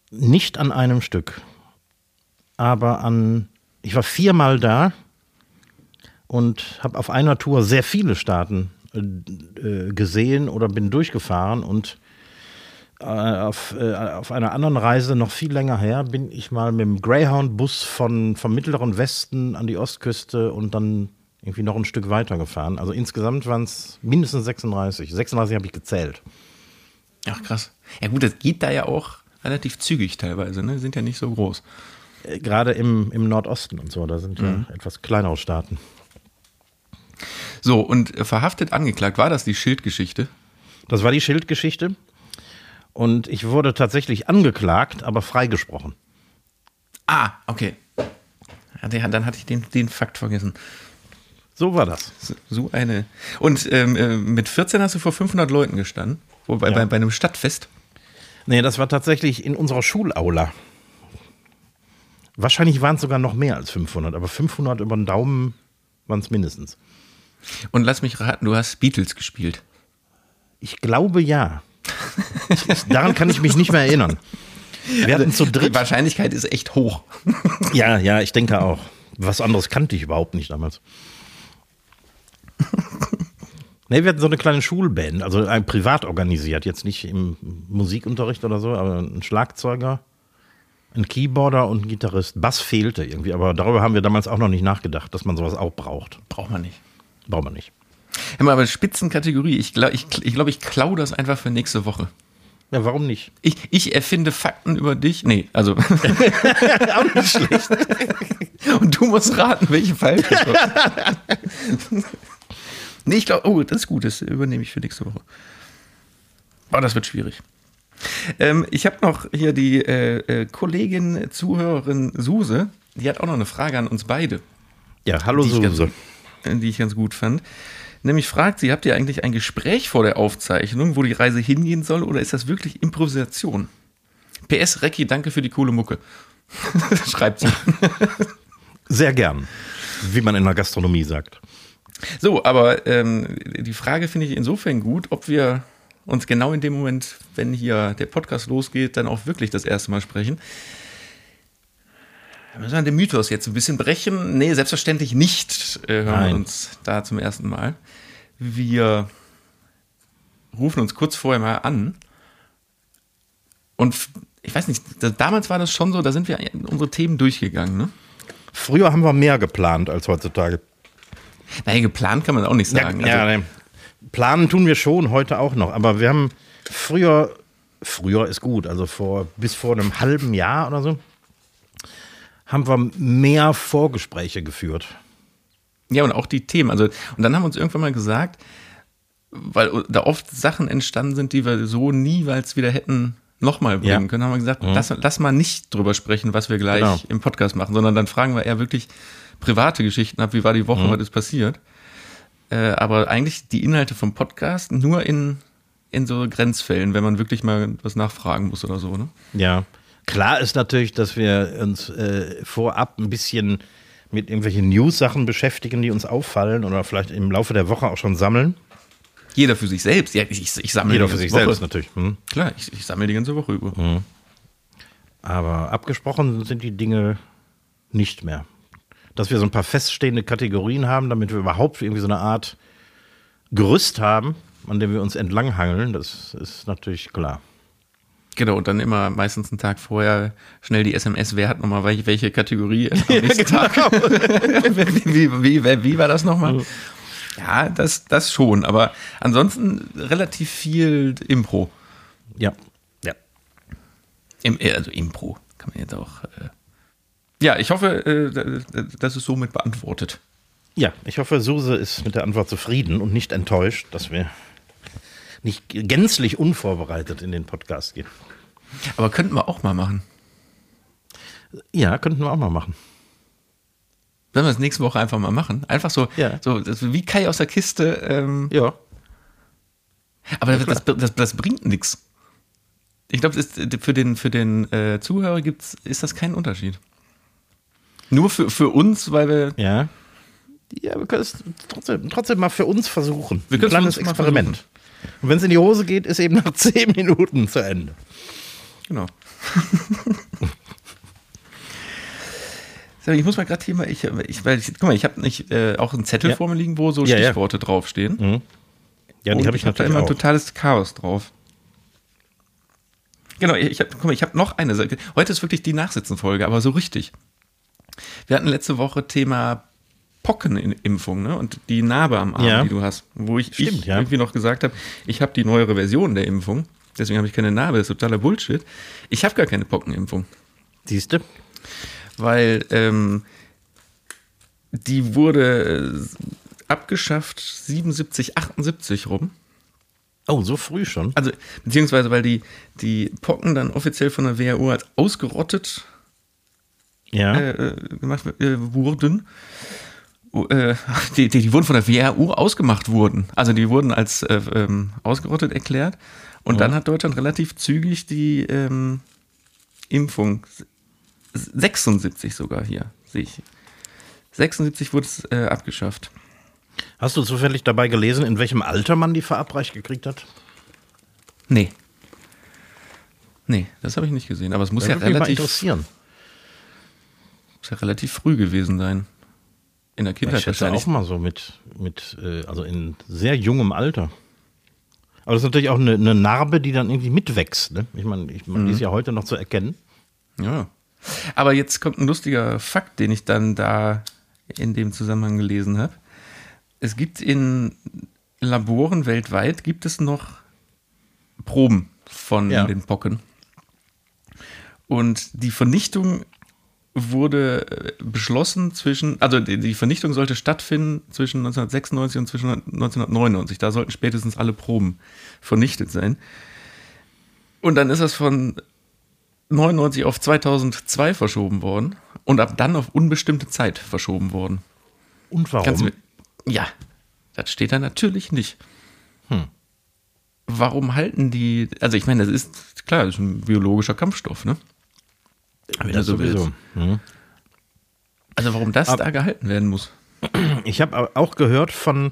nicht an einem Stück. Aber an. Ich war viermal da und habe auf einer Tour sehr viele Staaten äh, gesehen oder bin durchgefahren und äh, auf, äh, auf einer anderen Reise noch viel länger her bin ich mal mit dem Greyhound-Bus von, vom mittleren Westen an die Ostküste und dann irgendwie noch ein Stück weiter gefahren. Also insgesamt waren es mindestens 36. 36 habe ich gezählt. Ach krass. Ja gut, das geht da ja auch relativ zügig teilweise, ne? Sind ja nicht so groß. Äh, gerade im, im Nordosten und so, da sind mhm. ja etwas kleinere Staaten. So, und verhaftet angeklagt, war das die Schildgeschichte? Das war die Schildgeschichte. Und ich wurde tatsächlich angeklagt, aber freigesprochen. Ah, okay. Ja, dann hatte ich den, den Fakt vergessen. So war das. So eine. Und ähm, äh, mit 14 hast du vor 500 Leuten gestanden? Wobei, ja. bei, bei einem Stadtfest? Nee, das war tatsächlich in unserer Schulaula. Wahrscheinlich waren es sogar noch mehr als 500, aber 500 über den Daumen waren es mindestens. Und lass mich raten, du hast Beatles gespielt. Ich glaube ja. Daran kann ich mich nicht mehr erinnern. Wir hatten zu dritt. Die Wahrscheinlichkeit ist echt hoch. ja, ja, ich denke auch. Was anderes kannte ich überhaupt nicht damals. Nee, wir hatten so eine kleine Schulband, also ein privat organisiert, jetzt nicht im Musikunterricht oder so, aber ein Schlagzeuger Ein Keyboarder und ein Gitarrist. Bass fehlte irgendwie, aber darüber haben wir damals auch noch nicht nachgedacht, dass man sowas auch braucht. Braucht man nicht. Braucht man nicht. Hör mal, aber Spitzenkategorie, ich glaube, ich, ich, glaub, ich klau das einfach für nächste Woche. Ja, warum nicht? Ich, ich erfinde Fakten über dich. Nee, also. auch nicht schlecht. Und du musst raten, welche falsch ist. nee, ich glaube, oh, das ist gut, das übernehme ich für nächste Woche. Aber oh, das wird schwierig. Ähm, ich habe noch hier die äh, äh, Kollegin, Zuhörerin Suse, die hat auch noch eine Frage an uns beide. Ja, hallo Suse. Die ich ganz gut fand. Nämlich fragt sie, habt ihr eigentlich ein Gespräch vor der Aufzeichnung, wo die Reise hingehen soll, oder ist das wirklich Improvisation? PS, Recki, danke für die coole Mucke. Schreibt sie. Sehr gern, wie man in der Gastronomie sagt. So, aber ähm, die Frage finde ich insofern gut, ob wir uns genau in dem Moment, wenn hier der Podcast losgeht, dann auch wirklich das erste Mal sprechen. Müssen wir den Mythos jetzt ein bisschen brechen? Nee, selbstverständlich nicht äh, hören Nein. wir uns da zum ersten Mal. Wir rufen uns kurz vorher mal an. Und ich weiß nicht, damals war das schon so, da sind wir unsere Themen durchgegangen, ne? Früher haben wir mehr geplant als heutzutage. Naja, geplant kann man auch nicht sagen. Ja, also, nee. Planen tun wir schon, heute auch noch. Aber wir haben früher, früher ist gut, also vor, bis vor einem halben Jahr oder so, haben wir mehr Vorgespräche geführt. Ja, und auch die Themen. Also, und dann haben wir uns irgendwann mal gesagt, weil da oft Sachen entstanden sind, die wir so niemals wieder hätten nochmal bringen ja. können, haben wir gesagt, mhm. lass, lass mal nicht drüber sprechen, was wir gleich genau. im Podcast machen, sondern dann fragen wir eher wirklich private Geschichten ab, wie war die Woche, mhm. was ist passiert. Äh, aber eigentlich die Inhalte vom Podcast nur in, in so Grenzfällen, wenn man wirklich mal was nachfragen muss oder so, ne? Ja. Klar ist natürlich, dass wir uns äh, vorab ein bisschen mit irgendwelchen News-Sachen beschäftigen, die uns auffallen oder vielleicht im Laufe der Woche auch schon sammeln. Jeder für sich selbst. Ja, ich, ich sammle Jeder für sich Woche. selbst natürlich. Hm. Klar, ich, ich sammle die ganze Woche über. Hm. Aber abgesprochen sind die Dinge nicht mehr. Dass wir so ein paar feststehende Kategorien haben, damit wir überhaupt irgendwie so eine Art Gerüst haben, an dem wir uns entlanghangeln, das ist natürlich klar. Genau, und dann immer meistens einen Tag vorher schnell die SMS, wer hat nochmal welche, welche Kategorie am nächsten genau. Tag. wie, wie, wie, wie, war das nochmal? Ja, das, das schon, aber ansonsten relativ viel Impro. Ja, ja. Im, äh, also Impro kann man jetzt auch. Äh ja, ich hoffe, äh, das ist somit beantwortet. Ja, ich hoffe, Suse ist mit der Antwort zufrieden und nicht enttäuscht, dass wir nicht gänzlich unvorbereitet in den Podcast gehen. Aber könnten wir auch mal machen. Ja, könnten wir auch mal machen. Sollen wir das nächste Woche einfach mal machen? Einfach so, ja. so wie Kai aus der Kiste. Ähm, ja. Aber das, das, das, das bringt nichts. Ich glaube, für den, für den äh, Zuhörer gibt's, ist das kein Unterschied. Nur für, für uns, weil wir. Ja. Ja, wir können es trotzdem, trotzdem mal für uns versuchen. Wir können ein kleines Experiment. Und wenn es in die Hose geht, ist eben nach zehn Minuten zu Ende. Genau. so, ich muss mal gerade hier mal, ich, ich, weil ich, guck mal, ich habe nicht äh, auch einen Zettel ja. vor mir liegen, wo so ja, Stichworte ja. draufstehen. Mhm. Ja, die habe ich, ich hab natürlich da immer ein totales Chaos drauf. Genau, ich habe, guck mal, ich habe noch eine Sache. Heute ist wirklich die Nachsitzenfolge, aber so richtig. Wir hatten letzte Woche Thema Pockenimpfung ne? und die Narbe am Arm, ja. die du hast. Wo ich, Stimmt, ich ja. irgendwie noch gesagt habe, ich habe die neuere Version der Impfung, deswegen habe ich keine Narbe, das ist totaler Bullshit. Ich habe gar keine Pockenimpfung. Siehst du? Weil ähm, die wurde äh, abgeschafft 77, 78 rum. Oh, so früh schon? Also, beziehungsweise, weil die, die Pocken dann offiziell von der WHO als ausgerottet ja. äh, äh gemacht äh, wurden. Äh, die, die, die, wurden von der WHO ausgemacht wurden. Also die wurden als äh, ähm, ausgerottet erklärt. Und oh. dann hat Deutschland relativ zügig die ähm, Impfung 76 sogar hier, sehe ich. 76 wurde es äh, abgeschafft. Hast du zufällig dabei gelesen, in welchem Alter man die verabreicht gekriegt hat? Nee. Nee, das habe ich nicht gesehen. Aber es muss das ja relativ. interessieren. Muss ja relativ früh gewesen sein. In der Kindheit ich wahrscheinlich. auch mal so mit, mit äh, also in sehr jungem Alter. Aber das ist natürlich auch eine, eine Narbe, die dann irgendwie mitwächst. Ne? Ich meine, ich mein, mhm. die ist ja heute noch zu erkennen. Ja. Aber jetzt kommt ein lustiger Fakt, den ich dann da in dem Zusammenhang gelesen habe. Es gibt in Laboren weltweit gibt es noch Proben von Ja. den Pocken. Und die Vernichtung wurde beschlossen zwischen, also die, Vernichtung sollte stattfinden zwischen 1996 und zwischen 1999. Da sollten spätestens alle Proben vernichtet sein. Und dann ist das von 99 auf 2002 verschoben worden und ab dann auf unbestimmte Zeit verschoben worden. Und warum? Kannst du ja, das steht da natürlich nicht. Hm. Warum halten die, also ich meine, das ist, klar, das ist ein biologischer Kampfstoff, ne? Wenn du so willst. Hm. Also warum das Ab- da gehalten werden muss. Ich habe auch gehört von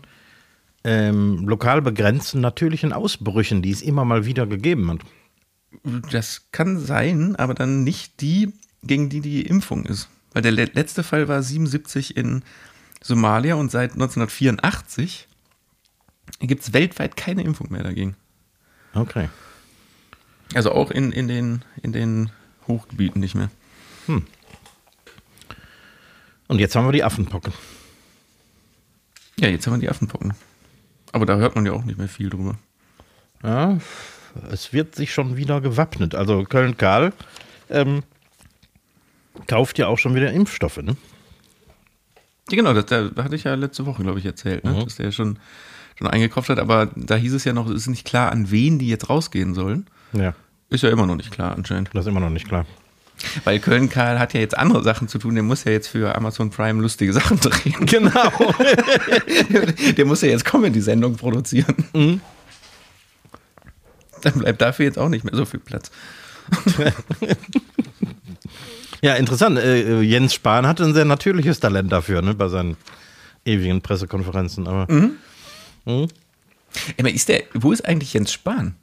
ähm, lokal begrenzten natürlichen Ausbrüchen, die es immer mal wieder gegeben hat. Das kann sein, aber dann nicht die, gegen die die Impfung ist. Weil der le- letzte Fall war 77 in Somalia und seit 1984 gibt es weltweit keine Impfung mehr dagegen. Okay. Also auch in, in, den, in den Hochgebieten nicht mehr. Und jetzt haben wir die Affenpocken. Ja, jetzt haben wir die Affenpocken. Aber da hört man ja auch nicht mehr viel drüber. Ja, es wird sich schon wieder gewappnet. Also Köln-Karl ähm, kauft ja auch schon wieder Impfstoffe, ne? Ja, genau, das, da hatte ich ja letzte Woche, glaube ich, erzählt, ne? Mhm. dass der schon, schon eingekauft hat. Aber da hieß es ja noch, es ist nicht klar, an wen die jetzt rausgehen sollen. Ja, Ist ja immer noch nicht klar anscheinend. das ist immer noch nicht klar. Weil Köln Karl hat ja jetzt andere Sachen zu tun. Der muss ja jetzt für Amazon Prime lustige Sachen drehen. Genau. Der muss ja jetzt Comedy-Sendung produzieren. Mhm. Dann bleibt dafür jetzt auch nicht mehr so viel Platz. ja, interessant. Äh, Jens Spahn hatte ein sehr natürliches Talent dafür, ne, bei seinen ewigen Pressekonferenzen. Aber Ey, aber ist der, wo ist eigentlich Jens Spahn?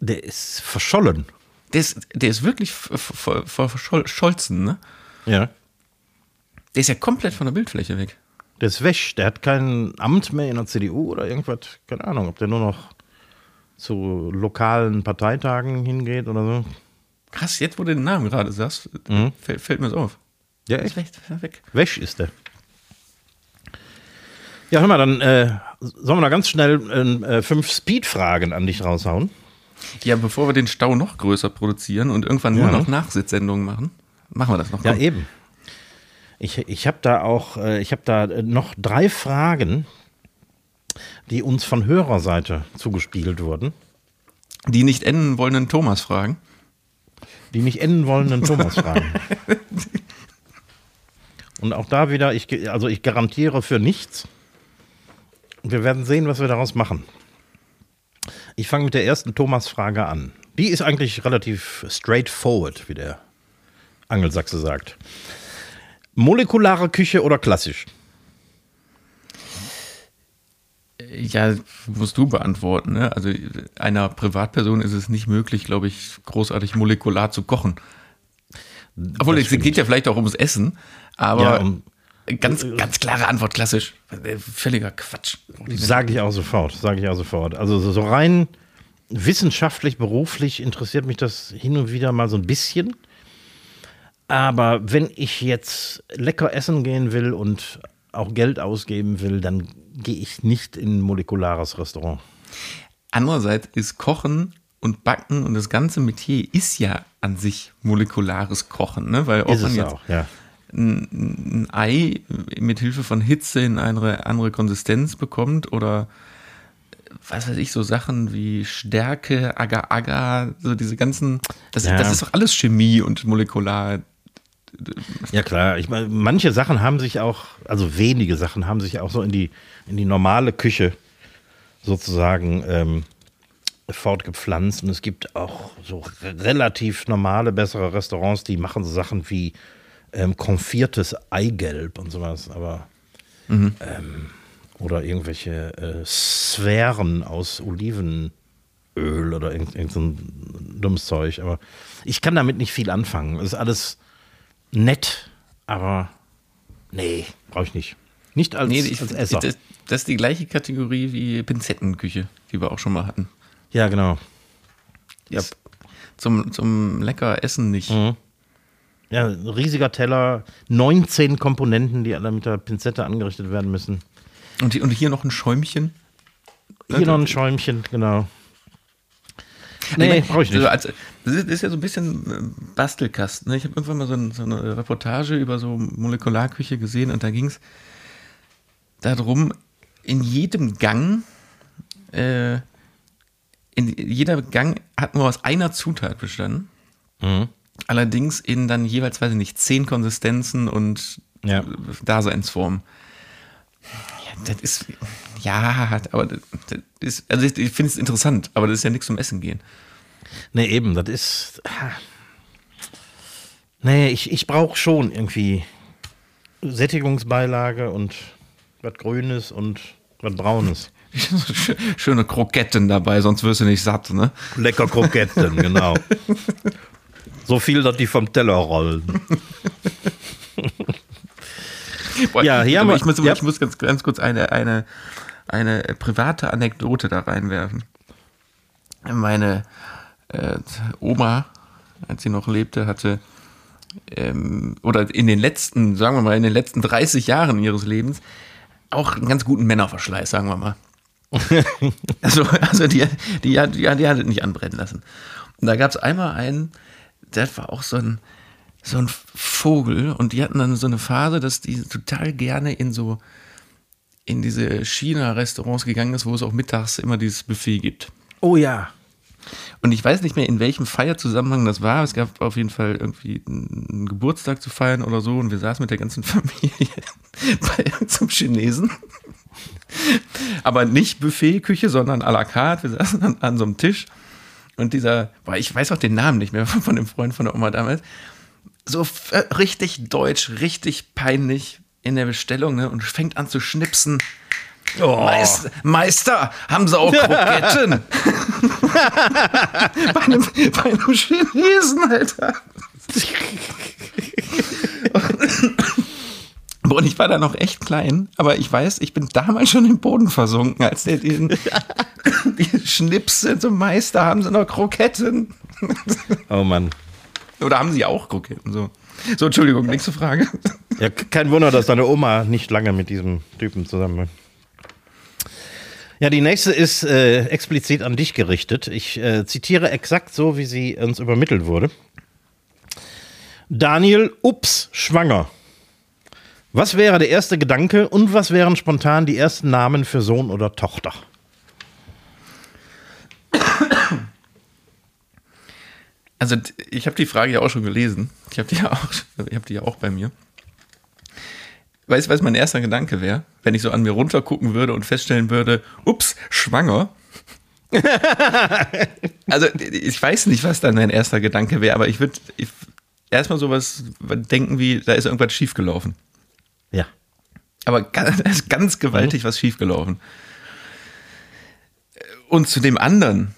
Der ist verschollen. Der ist, der ist wirklich ver- ver- ver- verscholzen, ne? Ja. Der ist ja komplett von der Bildfläche weg. Der ist weg. Der hat kein Amt mehr in der CDU oder irgendwas. Keine Ahnung, ob der nur noch zu lokalen Parteitagen hingeht oder so. Krass, jetzt wo du den Namen gerade sagst, fällt, fällt mir das auf. Ja, Ist weg, weg. Wäsch ist der. Ja, hör mal, dann äh, sollen wir da ganz schnell äh, fünf Speed-Fragen an dich raushauen. Ja, bevor wir den Stau noch größer produzieren und irgendwann nur Ja. noch Nachsitzsendungen machen, machen wir das noch. Ja, Komm. eben. Ich, ich habe da auch, äh, ich habe da äh, noch drei Fragen, die uns von Hörerseite zugespielt wurden, Die nicht enden wollenden Thomas fragen. die nicht enden wollenden Thomas fragen. Und auch da wieder, ich, also ich garantiere für nichts. Wir werden sehen, was wir daraus machen. Ich fange mit der ersten Thomas-Frage an. Die ist eigentlich relativ straightforward, wie der Angelsachse sagt. Molekulare Küche oder klassisch? Ja, musst du beantworten. Ne? Also einer Privatperson ist es nicht möglich, glaube ich, großartig molekular zu kochen. Obwohl, Das es stimmt. geht ja vielleicht auch ums Essen, aber Ja, um- ganz, ganz klare Antwort, klassisch. Äh, Völliger Quatsch. Sage ich auch sofort, sage ich auch sofort. Also so- rein wissenschaftlich, beruflich interessiert mich das hin und wieder mal so ein bisschen. Aber wenn ich jetzt lecker essen gehen will und auch Geld ausgeben will, dann gehe ich nicht in ein molekulares Restaurant. Andererseits ist Kochen und Backen und das ganze Metier ist ja an sich molekulares Kochen, ne? Weil ob Ist man es jetzt auch, ja. Ein, ein Ei mit Hilfe von Hitze in eine andere Konsistenz bekommt oder was weiß ich, so Sachen wie Stärke, Agar-Agar, so diese ganzen, das, Ja. das ist doch alles Chemie und molekular. Ja klar, ich meine, manche Sachen haben sich auch, also wenige Sachen haben sich auch so in die, in die normale Küche sozusagen ähm, fortgepflanzt. Und es gibt auch so re- relativ normale, bessere Restaurants, die machen so Sachen wie ähm, konfiertes Eigelb und sowas, aber ähm, oder irgendwelche äh, Sphären aus Olivenöl oder irgend, irgend so ein dummes Zeug. Aber ich kann damit nicht viel anfangen. Es ist alles nett, aber nee, brauche ich nicht. Nicht als, Nee, ich, als Esser. das, das ist die gleiche Kategorie wie Pinzettenküche, die wir auch schon mal hatten. ja, genau. Ja. Zum, zum lecker Essen nicht. Mhm. Ja, ein riesiger Teller, 19 Komponenten, die alle mit der Pinzette angerichtet werden müssen. Und, die, und hier noch ein Schäumchen. Hier noch ein Schäumchen, genau. Nee, brauche ich nicht. Also, das ist ja so ein bisschen äh, Bastelkasten. Ne? Ich habe irgendwann mal so, ein, so, eine Reportage über so Molekularküche gesehen und da ging es darum, in jedem Gang, äh, in jeder Gang hat nur aus einer Zutat bestanden. Mhm. Allerdings in dann jeweils, weiß ich nicht, zehn Konsistenzen und Ja. Daseinsformen. Ja, das ist, ja, aber das ist, also ich, ich finde es interessant, aber das ist ja nichts zum Essen gehen. Nee, eben, das ist. Nee, ich, ich brauche schon irgendwie Sättigungsbeilage und was Grünes und was Braunes. Schöne Kroketten dabei, sonst wirst du nicht satt, ne? Lecker Kroketten, genau. So viel, dass die vom Teller rollen. Boah, Ja, hier haben wir- ich muss, ja. ich muss ganz, ganz kurz eine, eine, eine private Anekdote da reinwerfen. Meine äh, Oma, als sie noch lebte, hatte ähm, oder in den letzten, sagen wir mal, in den letzten 30 Jahren ihres Lebens auch einen ganz guten Männerverschleiß, sagen wir mal. also, also die, die, hat- die, die hat es nicht anbrennen lassen. Und da gab es einmal einen, der war auch so ein, so ein Vogel und die hatten dann so eine Phase, dass die total gerne in so in diese China-Restaurants gegangen ist, wo es auch mittags immer dieses Buffet gibt. Oh ja. Und ich weiß nicht mehr, in welchem Feierzusammenhang das war. Es gab auf jeden Fall irgendwie einen Geburtstag zu feiern oder so. Und wir saßen mit der ganzen Familie bei zum Chinesen. Aber nicht Buffetküche, sondern à la carte. Wir saßen an, an so einem Tisch. Und dieser, boah, ich weiß auch den Namen nicht mehr von dem Freund von der Oma damals. So äh, richtig deutsch, richtig peinlich in der Bestellung ne? und fängt an zu schnipsen. Oh. Meister, Meister, haben Sie auch Kroketten? bei, einem, bei einem Chinesen, Alter. Und ich war da noch echt klein, aber ich weiß, ich bin damals schon im Boden versunken, als der diesen die Schnipse zum Meister, haben sie noch Kroketten? Oh Mann. Oder haben sie auch Kroketten? So, so Entschuldigung, nächste Frage. Ja, kein Wunder, dass deine Oma nicht lange mit diesem Typen zusammen war. Ja, die nächste ist äh, explizit an dich gerichtet. Ich äh, zitiere exakt so, wie sie uns übermittelt wurde. Daniel, ups, schwanger. Was wäre der erste Gedanke und was wären spontan die ersten Namen für Sohn oder Tochter? Also ich habe die Frage ja auch schon gelesen. Ich habe die ja auch, ich habe die ja auch bei mir. Weißt du, was mein erster Gedanke wäre, wenn ich so an mir runtergucken würde und feststellen würde, ups, schwanger. also ich weiß nicht, was dann mein erster Gedanke wäre, aber ich würde erstmal sowas denken wie, da ist irgendwas schiefgelaufen. Ja. Aber ga- da ist ganz gewaltig was schiefgelaufen. Und zu dem anderen,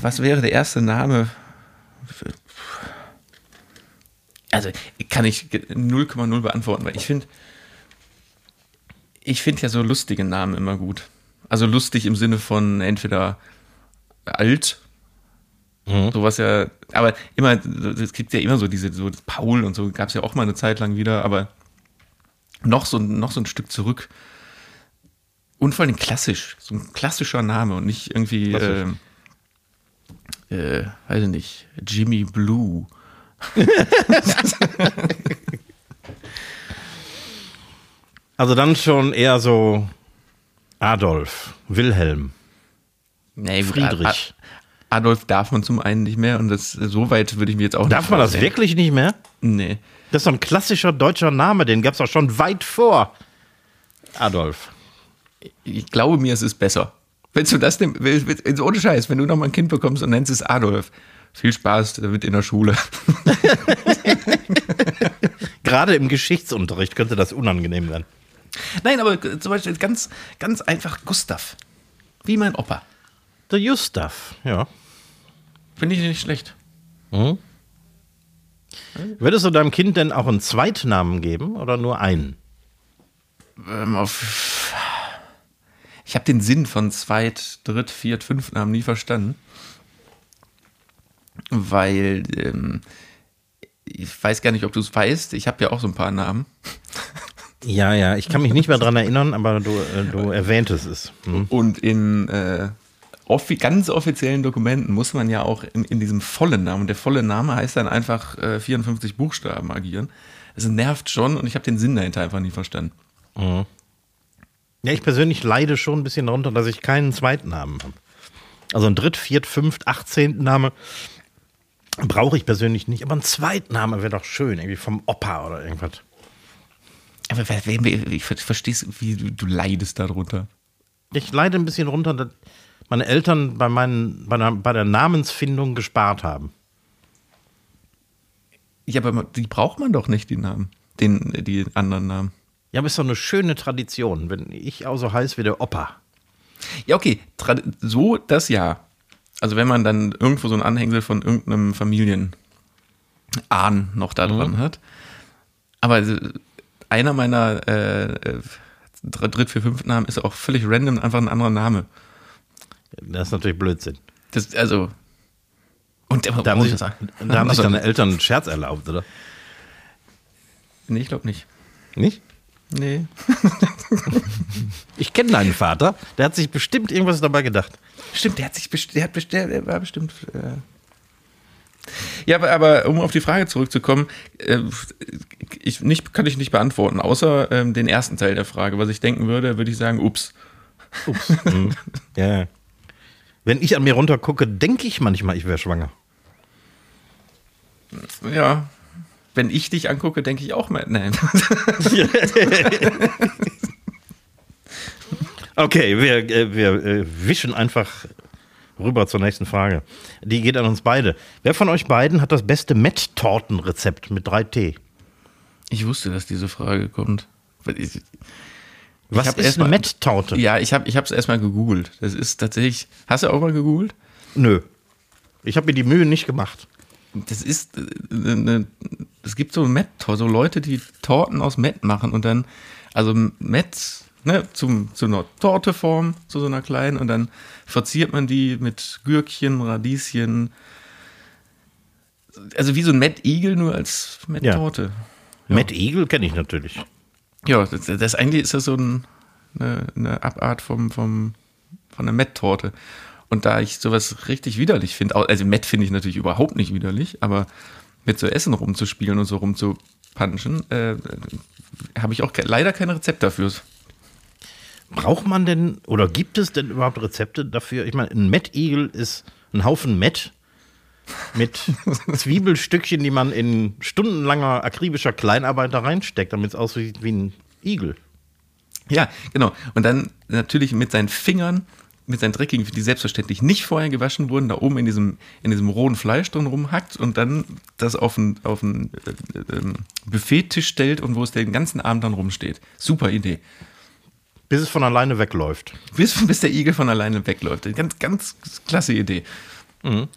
was wäre der erste Name? Also kann ich ge- 0,0 beantworten, weil ich finde, ich finde ja so lustige Namen immer gut. Also lustig im Sinne von entweder alt, sowas ja, aber immer, es gibt ja immer so diese, so Paul und so gab es ja auch mal eine Zeit lang wieder, aber noch so, ein- noch so ein Stück zurück. Und vor allem klassisch, so ein klassischer Name und nicht irgendwie, äh, äh, weiß ich nicht, Jimmy Blue. Also dann schon eher so Adolf, Wilhelm, Nee, Friedrich. Adolf darf man zum einen nicht mehr und das, so weit würde ich mir jetzt auch Darf nicht man das wirklich nicht mehr? Nee. Das ist so ein klassischer deutscher Name, den gab es auch schon weit vor Adolf. Ich glaube mir, es ist besser. Wenn du das nimm- ohne Scheiß, wenn du noch mal ein Kind bekommst und nennst es Adolf, viel Spaß damit in der Schule. Gerade im Geschichtsunterricht könnte das unangenehm werden. Nein, aber zum Beispiel ganz, ganz einfach Gustav. Wie mein Opa. Der Gustav, ja. Finde ich nicht schlecht. Würdest du deinem Kind denn auch einen Zweitnamen geben oder nur einen? Ähm, auf ich habe den Sinn von Zweit-, Dritt-, Viert-, Fünftnamen nie verstanden. Weil ähm, ich weiß gar nicht, ob du es weißt. Ich habe ja auch so ein paar Namen. Ja, ja, ich kann mich nicht mehr dran erinnern, aber du, äh, du erwähntest es. Hm. Und in äh, offi ganz offiziellen Dokumenten muss man ja auch in, in, diesem vollen Namen, der volle Name heißt dann einfach äh, 54 Buchstaben agieren. Es nervt schon und ich habe den Sinn dahinter einfach nie verstanden. Mhm. Ja, ich persönlich leide schon ein bisschen darunter, dass ich keinen zweiten Namen habe. Also ein Dritt-, Viert-, Fünft-, Achtzehnten Name brauche ich persönlich nicht. Aber ein Zweitname wäre doch schön, irgendwie vom Opa oder irgendwas. Aber ich verstehe, wie du, leidest darunter. Ich leide ein bisschen runter, dass meine Eltern bei, meinen, bei, der, bei der Namensfindung gespart haben. Ja, aber die braucht man doch nicht, die Namen. Den, die anderen Namen. Ja, aber ist doch eine schöne Tradition, wenn ich auch so heiß wie der Opa. Ja, okay, so das ja. Also wenn man dann irgendwo so ein Anhängsel von irgendeinem Familienahn noch da dran mhm. hat. Aber einer meiner äh, äh Dritt-, Vier-, Fünf Namen ist auch völlig random, einfach ein anderer Name. Das ist natürlich Blödsinn. Das, also. Und da haben sich, da haben sich deine Eltern einen Scherz erlaubt, oder? Nee, ich glaube nicht. Nicht? Nee. ich kenne deinen Vater, der hat sich bestimmt irgendwas dabei gedacht. Stimmt, der hat sich der hat bestimmt, der war bestimmt. Äh ja, aber, aber, um auf die Frage zurückzukommen, äh, ich nicht, kann ich nicht beantworten, außer ähm, den ersten Teil der Frage. Was ich denken würde, würde ich sagen, ups. Ups. mhm. Ja. Wenn ich an mir runtergucke, denke ich manchmal, ich wäre schwanger. Ja, wenn ich dich angucke, denke ich auch mal, nein. okay, wir, äh, wir äh, wischen einfach rüber zur nächsten Frage. Die geht an uns beide. Wer von euch beiden hat das beste Met-Tortenrezept mit 3T? Ich wusste, dass diese Frage kommt. Ich, Was ist eine Met-Torte? Ja, ich habe es erstmal gegoogelt. Das ist tatsächlich. Hast du auch mal gegoogelt? Nö. Ich habe mir die Mühe nicht gemacht das ist eine, äh, es gibt so Met, so Leute, die Torten aus Met machen und dann, also Met, ne, zum, zu einer Torteform, zu so einer kleinen und dann verziert man die mit Gürkchen, Radieschen. Also wie so ein Met Igel, nur als Met Torte. Ja. Met Igel kenne ich natürlich. Ja, das, das eigentlich ist das so ein, eine, eine Abart vom, vom, von einer Met-Torte. Und da ich sowas richtig widerlich finde, also Matt finde ich natürlich überhaupt nicht widerlich, aber mit so Essen rumzuspielen und so rumzupanschen, äh, habe ich auch ke leider kein Rezept dafür. Braucht man denn oder gibt es denn überhaupt Rezepte dafür? Ich meine, ein Mettigel ist ein Haufen Mett mit Zwiebelstückchen, die man in stundenlanger akribischer Kleinarbeit da reinsteckt, damit es aussieht wie ein Igel. Ja, genau. Und dann natürlich mit seinen Fingern mit seinen dreckigen, die selbstverständlich nicht vorher gewaschen wurden, da oben in diesem, in diesem rohen Fleisch drin rumhackt und dann das auf einen, auf einen äh, äh, Buffettisch stellt und wo es den ganzen Abend dann rumsteht. Super Idee. Bis es von alleine wegläuft. Bis, bis der Igel von alleine wegläuft. Ganz, ganz klasse Idee. Mhm.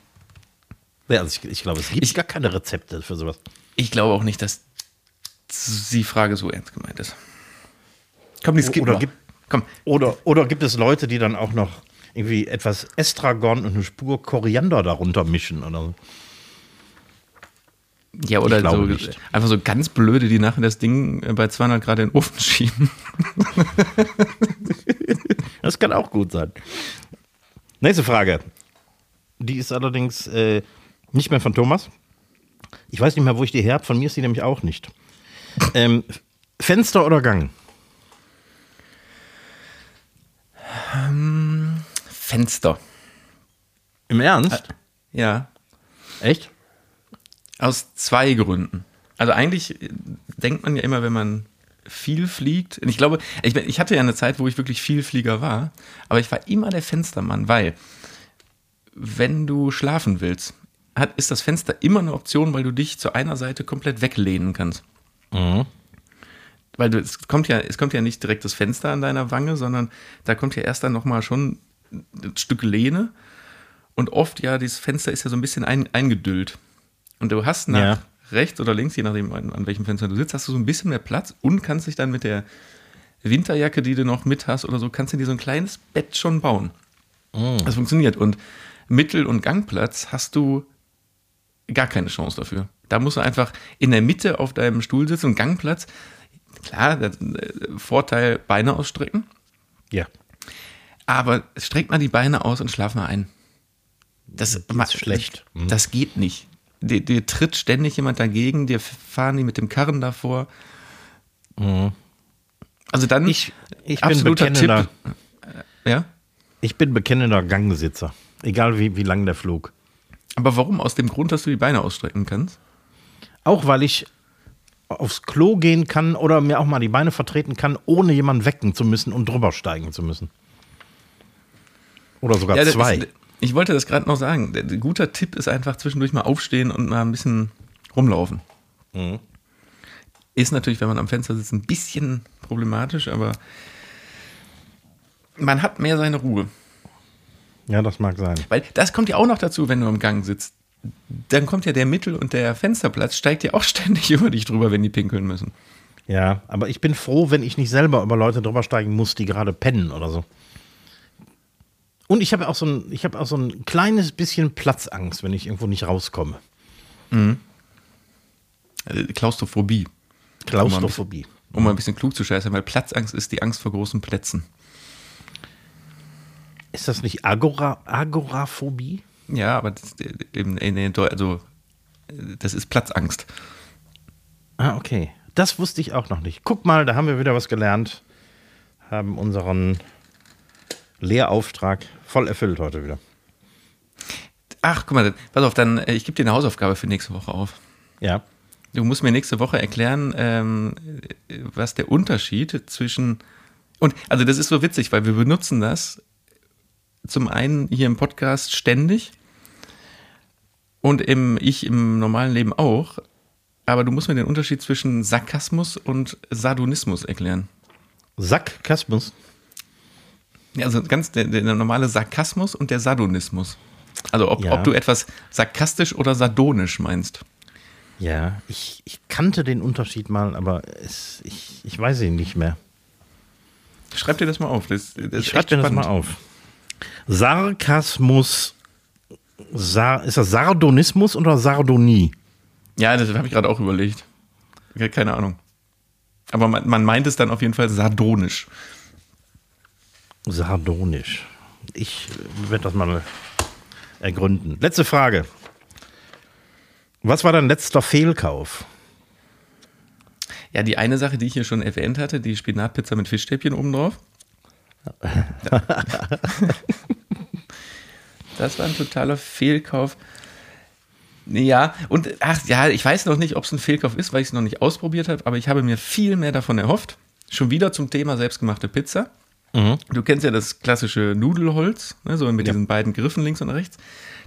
Ja, also ich, ich glaube, es gibt ich, gar keine Rezepte für sowas. Ich glaube auch nicht, dass die Frage so ernst gemeint ist. Komm, gibt, oder gibt, Komm. Oder, oder gibt es Leute, die dann auch noch irgendwie etwas Estragon und eine Spur Koriander darunter mischen oder so? Ja, oder so, nicht. einfach so ganz blöde, die nachher das Ding äh, bei 200 Grad in den Ofen schieben. das kann auch gut sein. Nächste Frage. Die ist allerdings äh, nicht mehr von Thomas. Ich weiß nicht mehr, wo ich die her habe. Von mir ist die nämlich auch nicht. Ähm, Fenster oder Gang? Ähm, Fenster. Im Ernst? Äh, ja. Echt? Aus zwei Gründen. Also eigentlich denkt man ja immer, wenn man viel fliegt, ich glaube, ich, ich hatte ja eine Zeit, wo ich wirklich viel Flieger war, aber ich war immer der Fenstermann, weil wenn du schlafen willst, hat, ist das Fenster immer eine Option, weil du dich zu einer Seite komplett weglehnen kannst. Mhm weil du, es kommt ja, es kommt ja nicht direkt das Fenster an deiner Wange, sondern da kommt ja erst dann nochmal schon ein Stück Lehne. Und oft ja, dieses Fenster ist ja so ein bisschen ein, eingedüllt. Und du hast nach ja. rechts oder links, je nachdem, an, an, welchem Fenster du sitzt, hast du so ein bisschen mehr Platz und kannst dich dann mit der Winterjacke, die du noch mit hast oder so, kannst du dir so ein kleines Bett schon bauen. Mm. Das funktioniert. Und Mittel- und Gangplatz hast du gar keine Chance dafür. Da musst du einfach in der Mitte auf deinem Stuhl sitzen und Gangplatz. Klar, äh, Vorteil Beine ausstrecken. Ja. Aber streck mal die Beine aus und schlaf mal ein. Das ist schlecht. Mhm. Das geht nicht. Dir, dir, tritt ständig jemand dagegen, dir fahren die mit dem Karren davor. Mhm. Also dann ich, ich bin bekennender, Tipp. Ja? Ich bin bekennender Gangsitzer. Egal wie, wie lang der Flug. Aber warum? Aus dem Grund, dass du die Beine ausstrecken kannst? Auch weil ich aufs Klo gehen kann oder mir auch mal die Beine vertreten kann, ohne jemanden wecken zu müssen und drüber steigen zu müssen. Oder sogar ja, zwei. Ist, ich wollte das gerade noch sagen. Ein guter Tipp ist einfach zwischendurch mal aufstehen und mal ein bisschen rumlaufen. Mhm. Ist natürlich, wenn man am Fenster sitzt, ein bisschen problematisch, aber man hat mehr seine Ruhe. Ja, das mag sein. Weil das kommt ja auch noch dazu, wenn du im Gang sitzt. Dann kommt ja der Mittel- und der Fensterplatz, steigt ja auch ständig über dich drüber, wenn die pinkeln müssen. Ja, aber ich bin froh, wenn ich nicht selber über Leute drüber steigen muss, die gerade pennen oder so. Und ich habe auch so ein, ich habe auch so ein kleines bisschen Platzangst, wenn ich irgendwo nicht rauskomme. Mhm. Äh, Klaustrophobie. Klaustrophobie. Um mal ein bisschen klug zu scheißen, weil Platzangst ist die Angst vor großen Plätzen. Ist das nicht Agora, Agoraphobie? Ja, aber das, eben, also, das ist Platzangst. Ah, okay. Das wusste ich auch noch nicht. Guck mal, da haben wir wieder was gelernt. Haben unseren Lehrauftrag voll erfüllt heute wieder. Ach, guck mal, pass auf, dann, äh, ich gebe dir eine Hausaufgabe für nächste Woche auf. Ja. Du musst mir nächste Woche erklären, ähm, was der Unterschied zwischen. Und also das ist so witzig, weil wir benutzen das zum einen hier im Podcast ständig und im, ich im normalen Leben auch. Aber du musst mir den Unterschied zwischen Sarkasmus und Sardonismus erklären. Sarkasmus? Ja, also ganz der, der normale Sarkasmus und der Sardonismus. Also ob, ja. ob du etwas sarkastisch oder sardonisch meinst. Ja, ich, ich kannte den Unterschied mal, aber es, ich, ich weiß ihn nicht mehr. Schreib dir das mal auf. Das, das ich schreib dir das mal auf. Sarkasmus. Sar, ist das Sardonismus oder Sardonie? Ja, das habe ich gerade auch überlegt. Keine Ahnung. Aber man, man meint es dann auf jeden Fall sardonisch. Sardonisch. Ich werde das mal ergründen. Letzte Frage. Was war dein letzter Fehlkauf? Ja, die eine Sache, die ich hier schon erwähnt hatte, die Spinatpizza mit Fischstäbchen das war ein totaler Fehlkauf. Ja, und ach ja, ich weiß noch nicht, ob es ein Fehlkauf ist, weil ich es noch nicht ausprobiert habe, aber ich habe mir viel mehr davon erhofft. Schon wieder zum Thema selbstgemachte Pizza. Mhm. Du kennst ja das klassische Nudelholz, ne, so mit ja. diesen beiden Griffen links und rechts.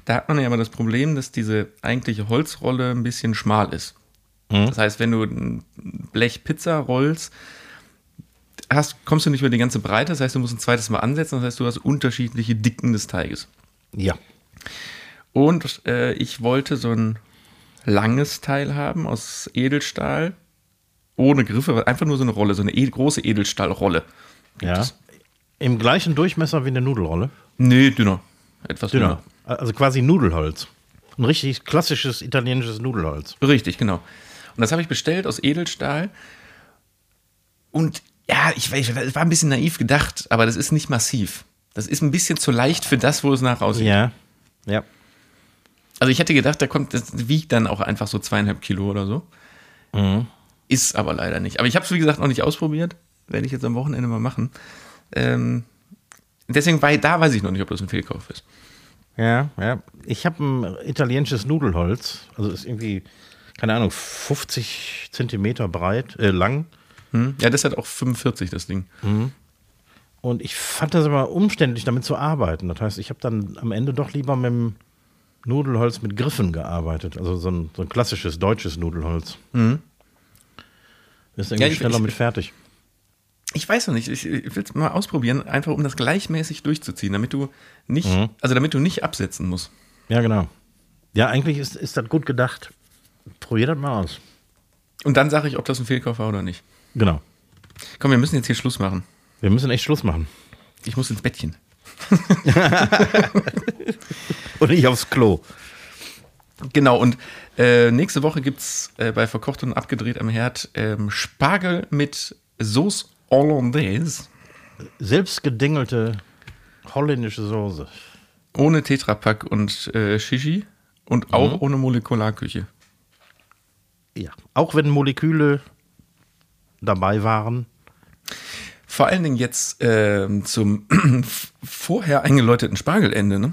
Da hat man ja aber das Problem, dass diese eigentliche Holzrolle ein bisschen schmal ist. Mhm. Das heißt, wenn du ein Blech Pizza rollst, hast, kommst du nicht über die ganze Breite, das heißt, du musst ein zweites Mal ansetzen, das heißt, du hast unterschiedliche Dicken des Teiges. Ja. Und äh, ich wollte so ein langes Teil haben aus Edelstahl, ohne Griffe, einfach nur so eine Rolle, so eine e große Edelstahlrolle. Ja. Es. Im gleichen Durchmesser wie eine Nudelrolle? Nee, dünner. Etwas dünner. dünner. Also quasi Nudelholz. Ein richtig klassisches italienisches Nudelholz. Richtig, genau. Und das habe ich bestellt aus Edelstahl. Und ja, ich, ich war ein bisschen naiv gedacht, aber das ist nicht massiv. Das ist ein bisschen zu leicht für das, wo es nach aussieht. Ja, ja. Also ich hätte gedacht, da kommt, das wiegt dann auch einfach so zweieinhalb Kilo oder so. Mhm. Ist aber leider nicht. Aber ich habe es, wie gesagt, noch nicht ausprobiert. Werde ich jetzt am Wochenende mal machen. Ähm, deswegen, weil da weiß ich noch nicht, ob das ein Fehlkauf ist. Ja, ja. Ich habe ein italienisches Nudelholz. Also ist irgendwie, keine Ahnung, 50 Zentimeter breit, äh, lang. Hm. Ja, das hat auch 45, das Ding. Mhm. Und ich fand das aber umständlich, damit zu arbeiten. Das heißt, ich habe dann am Ende doch lieber mit dem Nudelholz mit Griffen gearbeitet. Also so ein, so ein klassisches deutsches Nudelholz. Mhm. Ist irgendwie ja, ich, schneller ich, mit fertig ich weiß noch nicht, ich, ich will es mal ausprobieren, einfach um das gleichmäßig durchzuziehen, damit du nicht, mhm. also damit du nicht absetzen musst. Ja, genau. Ja, eigentlich ist, ist das gut gedacht. Probier das mal aus. Und dann sage ich, ob das ein Fehlkauf war oder nicht. Genau. Komm, wir müssen jetzt hier Schluss machen. Wir müssen echt Schluss machen. Ich muss ins Bettchen. Und nicht aufs Klo. Genau, und äh, nächste Woche gibt es äh, bei Verkocht und Abgedreht am Herd ähm, Spargel mit Sauce Hollandaise. Selbstgedingelte holländische Soße. Ohne Tetrapack und äh, Shishi und auch Mhm. ohne Molekularküche. Ja. Auch wenn Moleküle dabei waren. Vor allen Dingen jetzt ähm, zum vorher eingeläuteten Spargelende. Ne?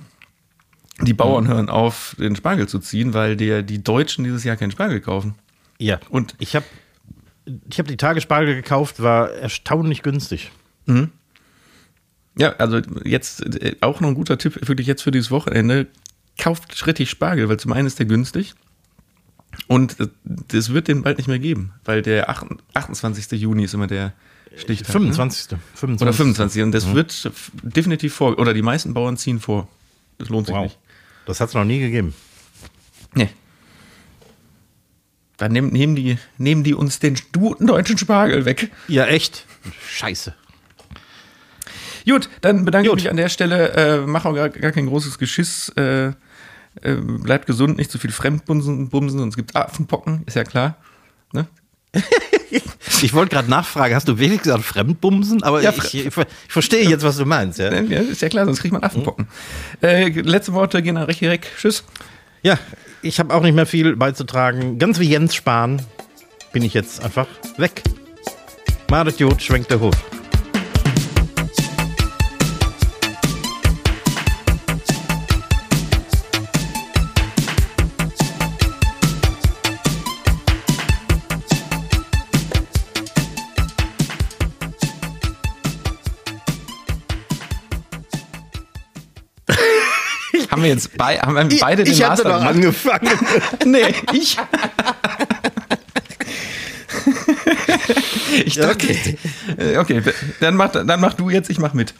Die Bauern hören auf, den Spargel zu ziehen, weil der, die Deutschen dieses Jahr keinen Spargel kaufen. Ja. Und Ich habe ich hab die Tagesspargel gekauft, war erstaunlich günstig. ja, also jetzt äh, auch noch ein guter Tipp, wirklich jetzt für dieses Wochenende. Kauft schrittig Spargel, weil zum einen ist der günstig und äh, das wird den bald nicht mehr geben, weil der 8 28. Juni ist immer der Stichtag. ne? 25. 25. Oder 25. Und das wird f- definitiv vor, oder die meisten Bauern ziehen vor. Das lohnt sich Wow. nicht. Das hat es noch nie gegeben. Nee. Dann nehmen, nehmen, die, nehmen die uns den guten deutschen Spargel weg. Ja, echt. Scheiße. Gut, dann bedanke Gut. ich mich an der Stelle. Äh, mach auch gar, gar kein großes Geschiss. Äh, äh, bleibt gesund, nicht zu viel Fremdbumsen, Bumsen, sonst gibt Affenpocken, ist ja klar. Ne? Ich wollte gerade nachfragen, hast du wirklich gesagt Fremdbumsen? Aber Ja, ich, ich, ich verstehe jetzt, was du meinst. Ja, Ja, ist ja klar, sonst kriegt man Affenpocken. Äh, letzte Worte gehen an Rechi Reck. Tschüss. ja ich habe auch nicht mehr viel beizutragen. Ganz wie Jens Spahn bin ich jetzt einfach weg. Madet Jod, schwenkt der Hof. Wir jetzt bei, haben wir beide den ich hatte Master doch gemacht? angefangen. Nee, ich. ich dachte, Okay. okay. okay, dann mach, dann mach du jetzt, ich mach mit.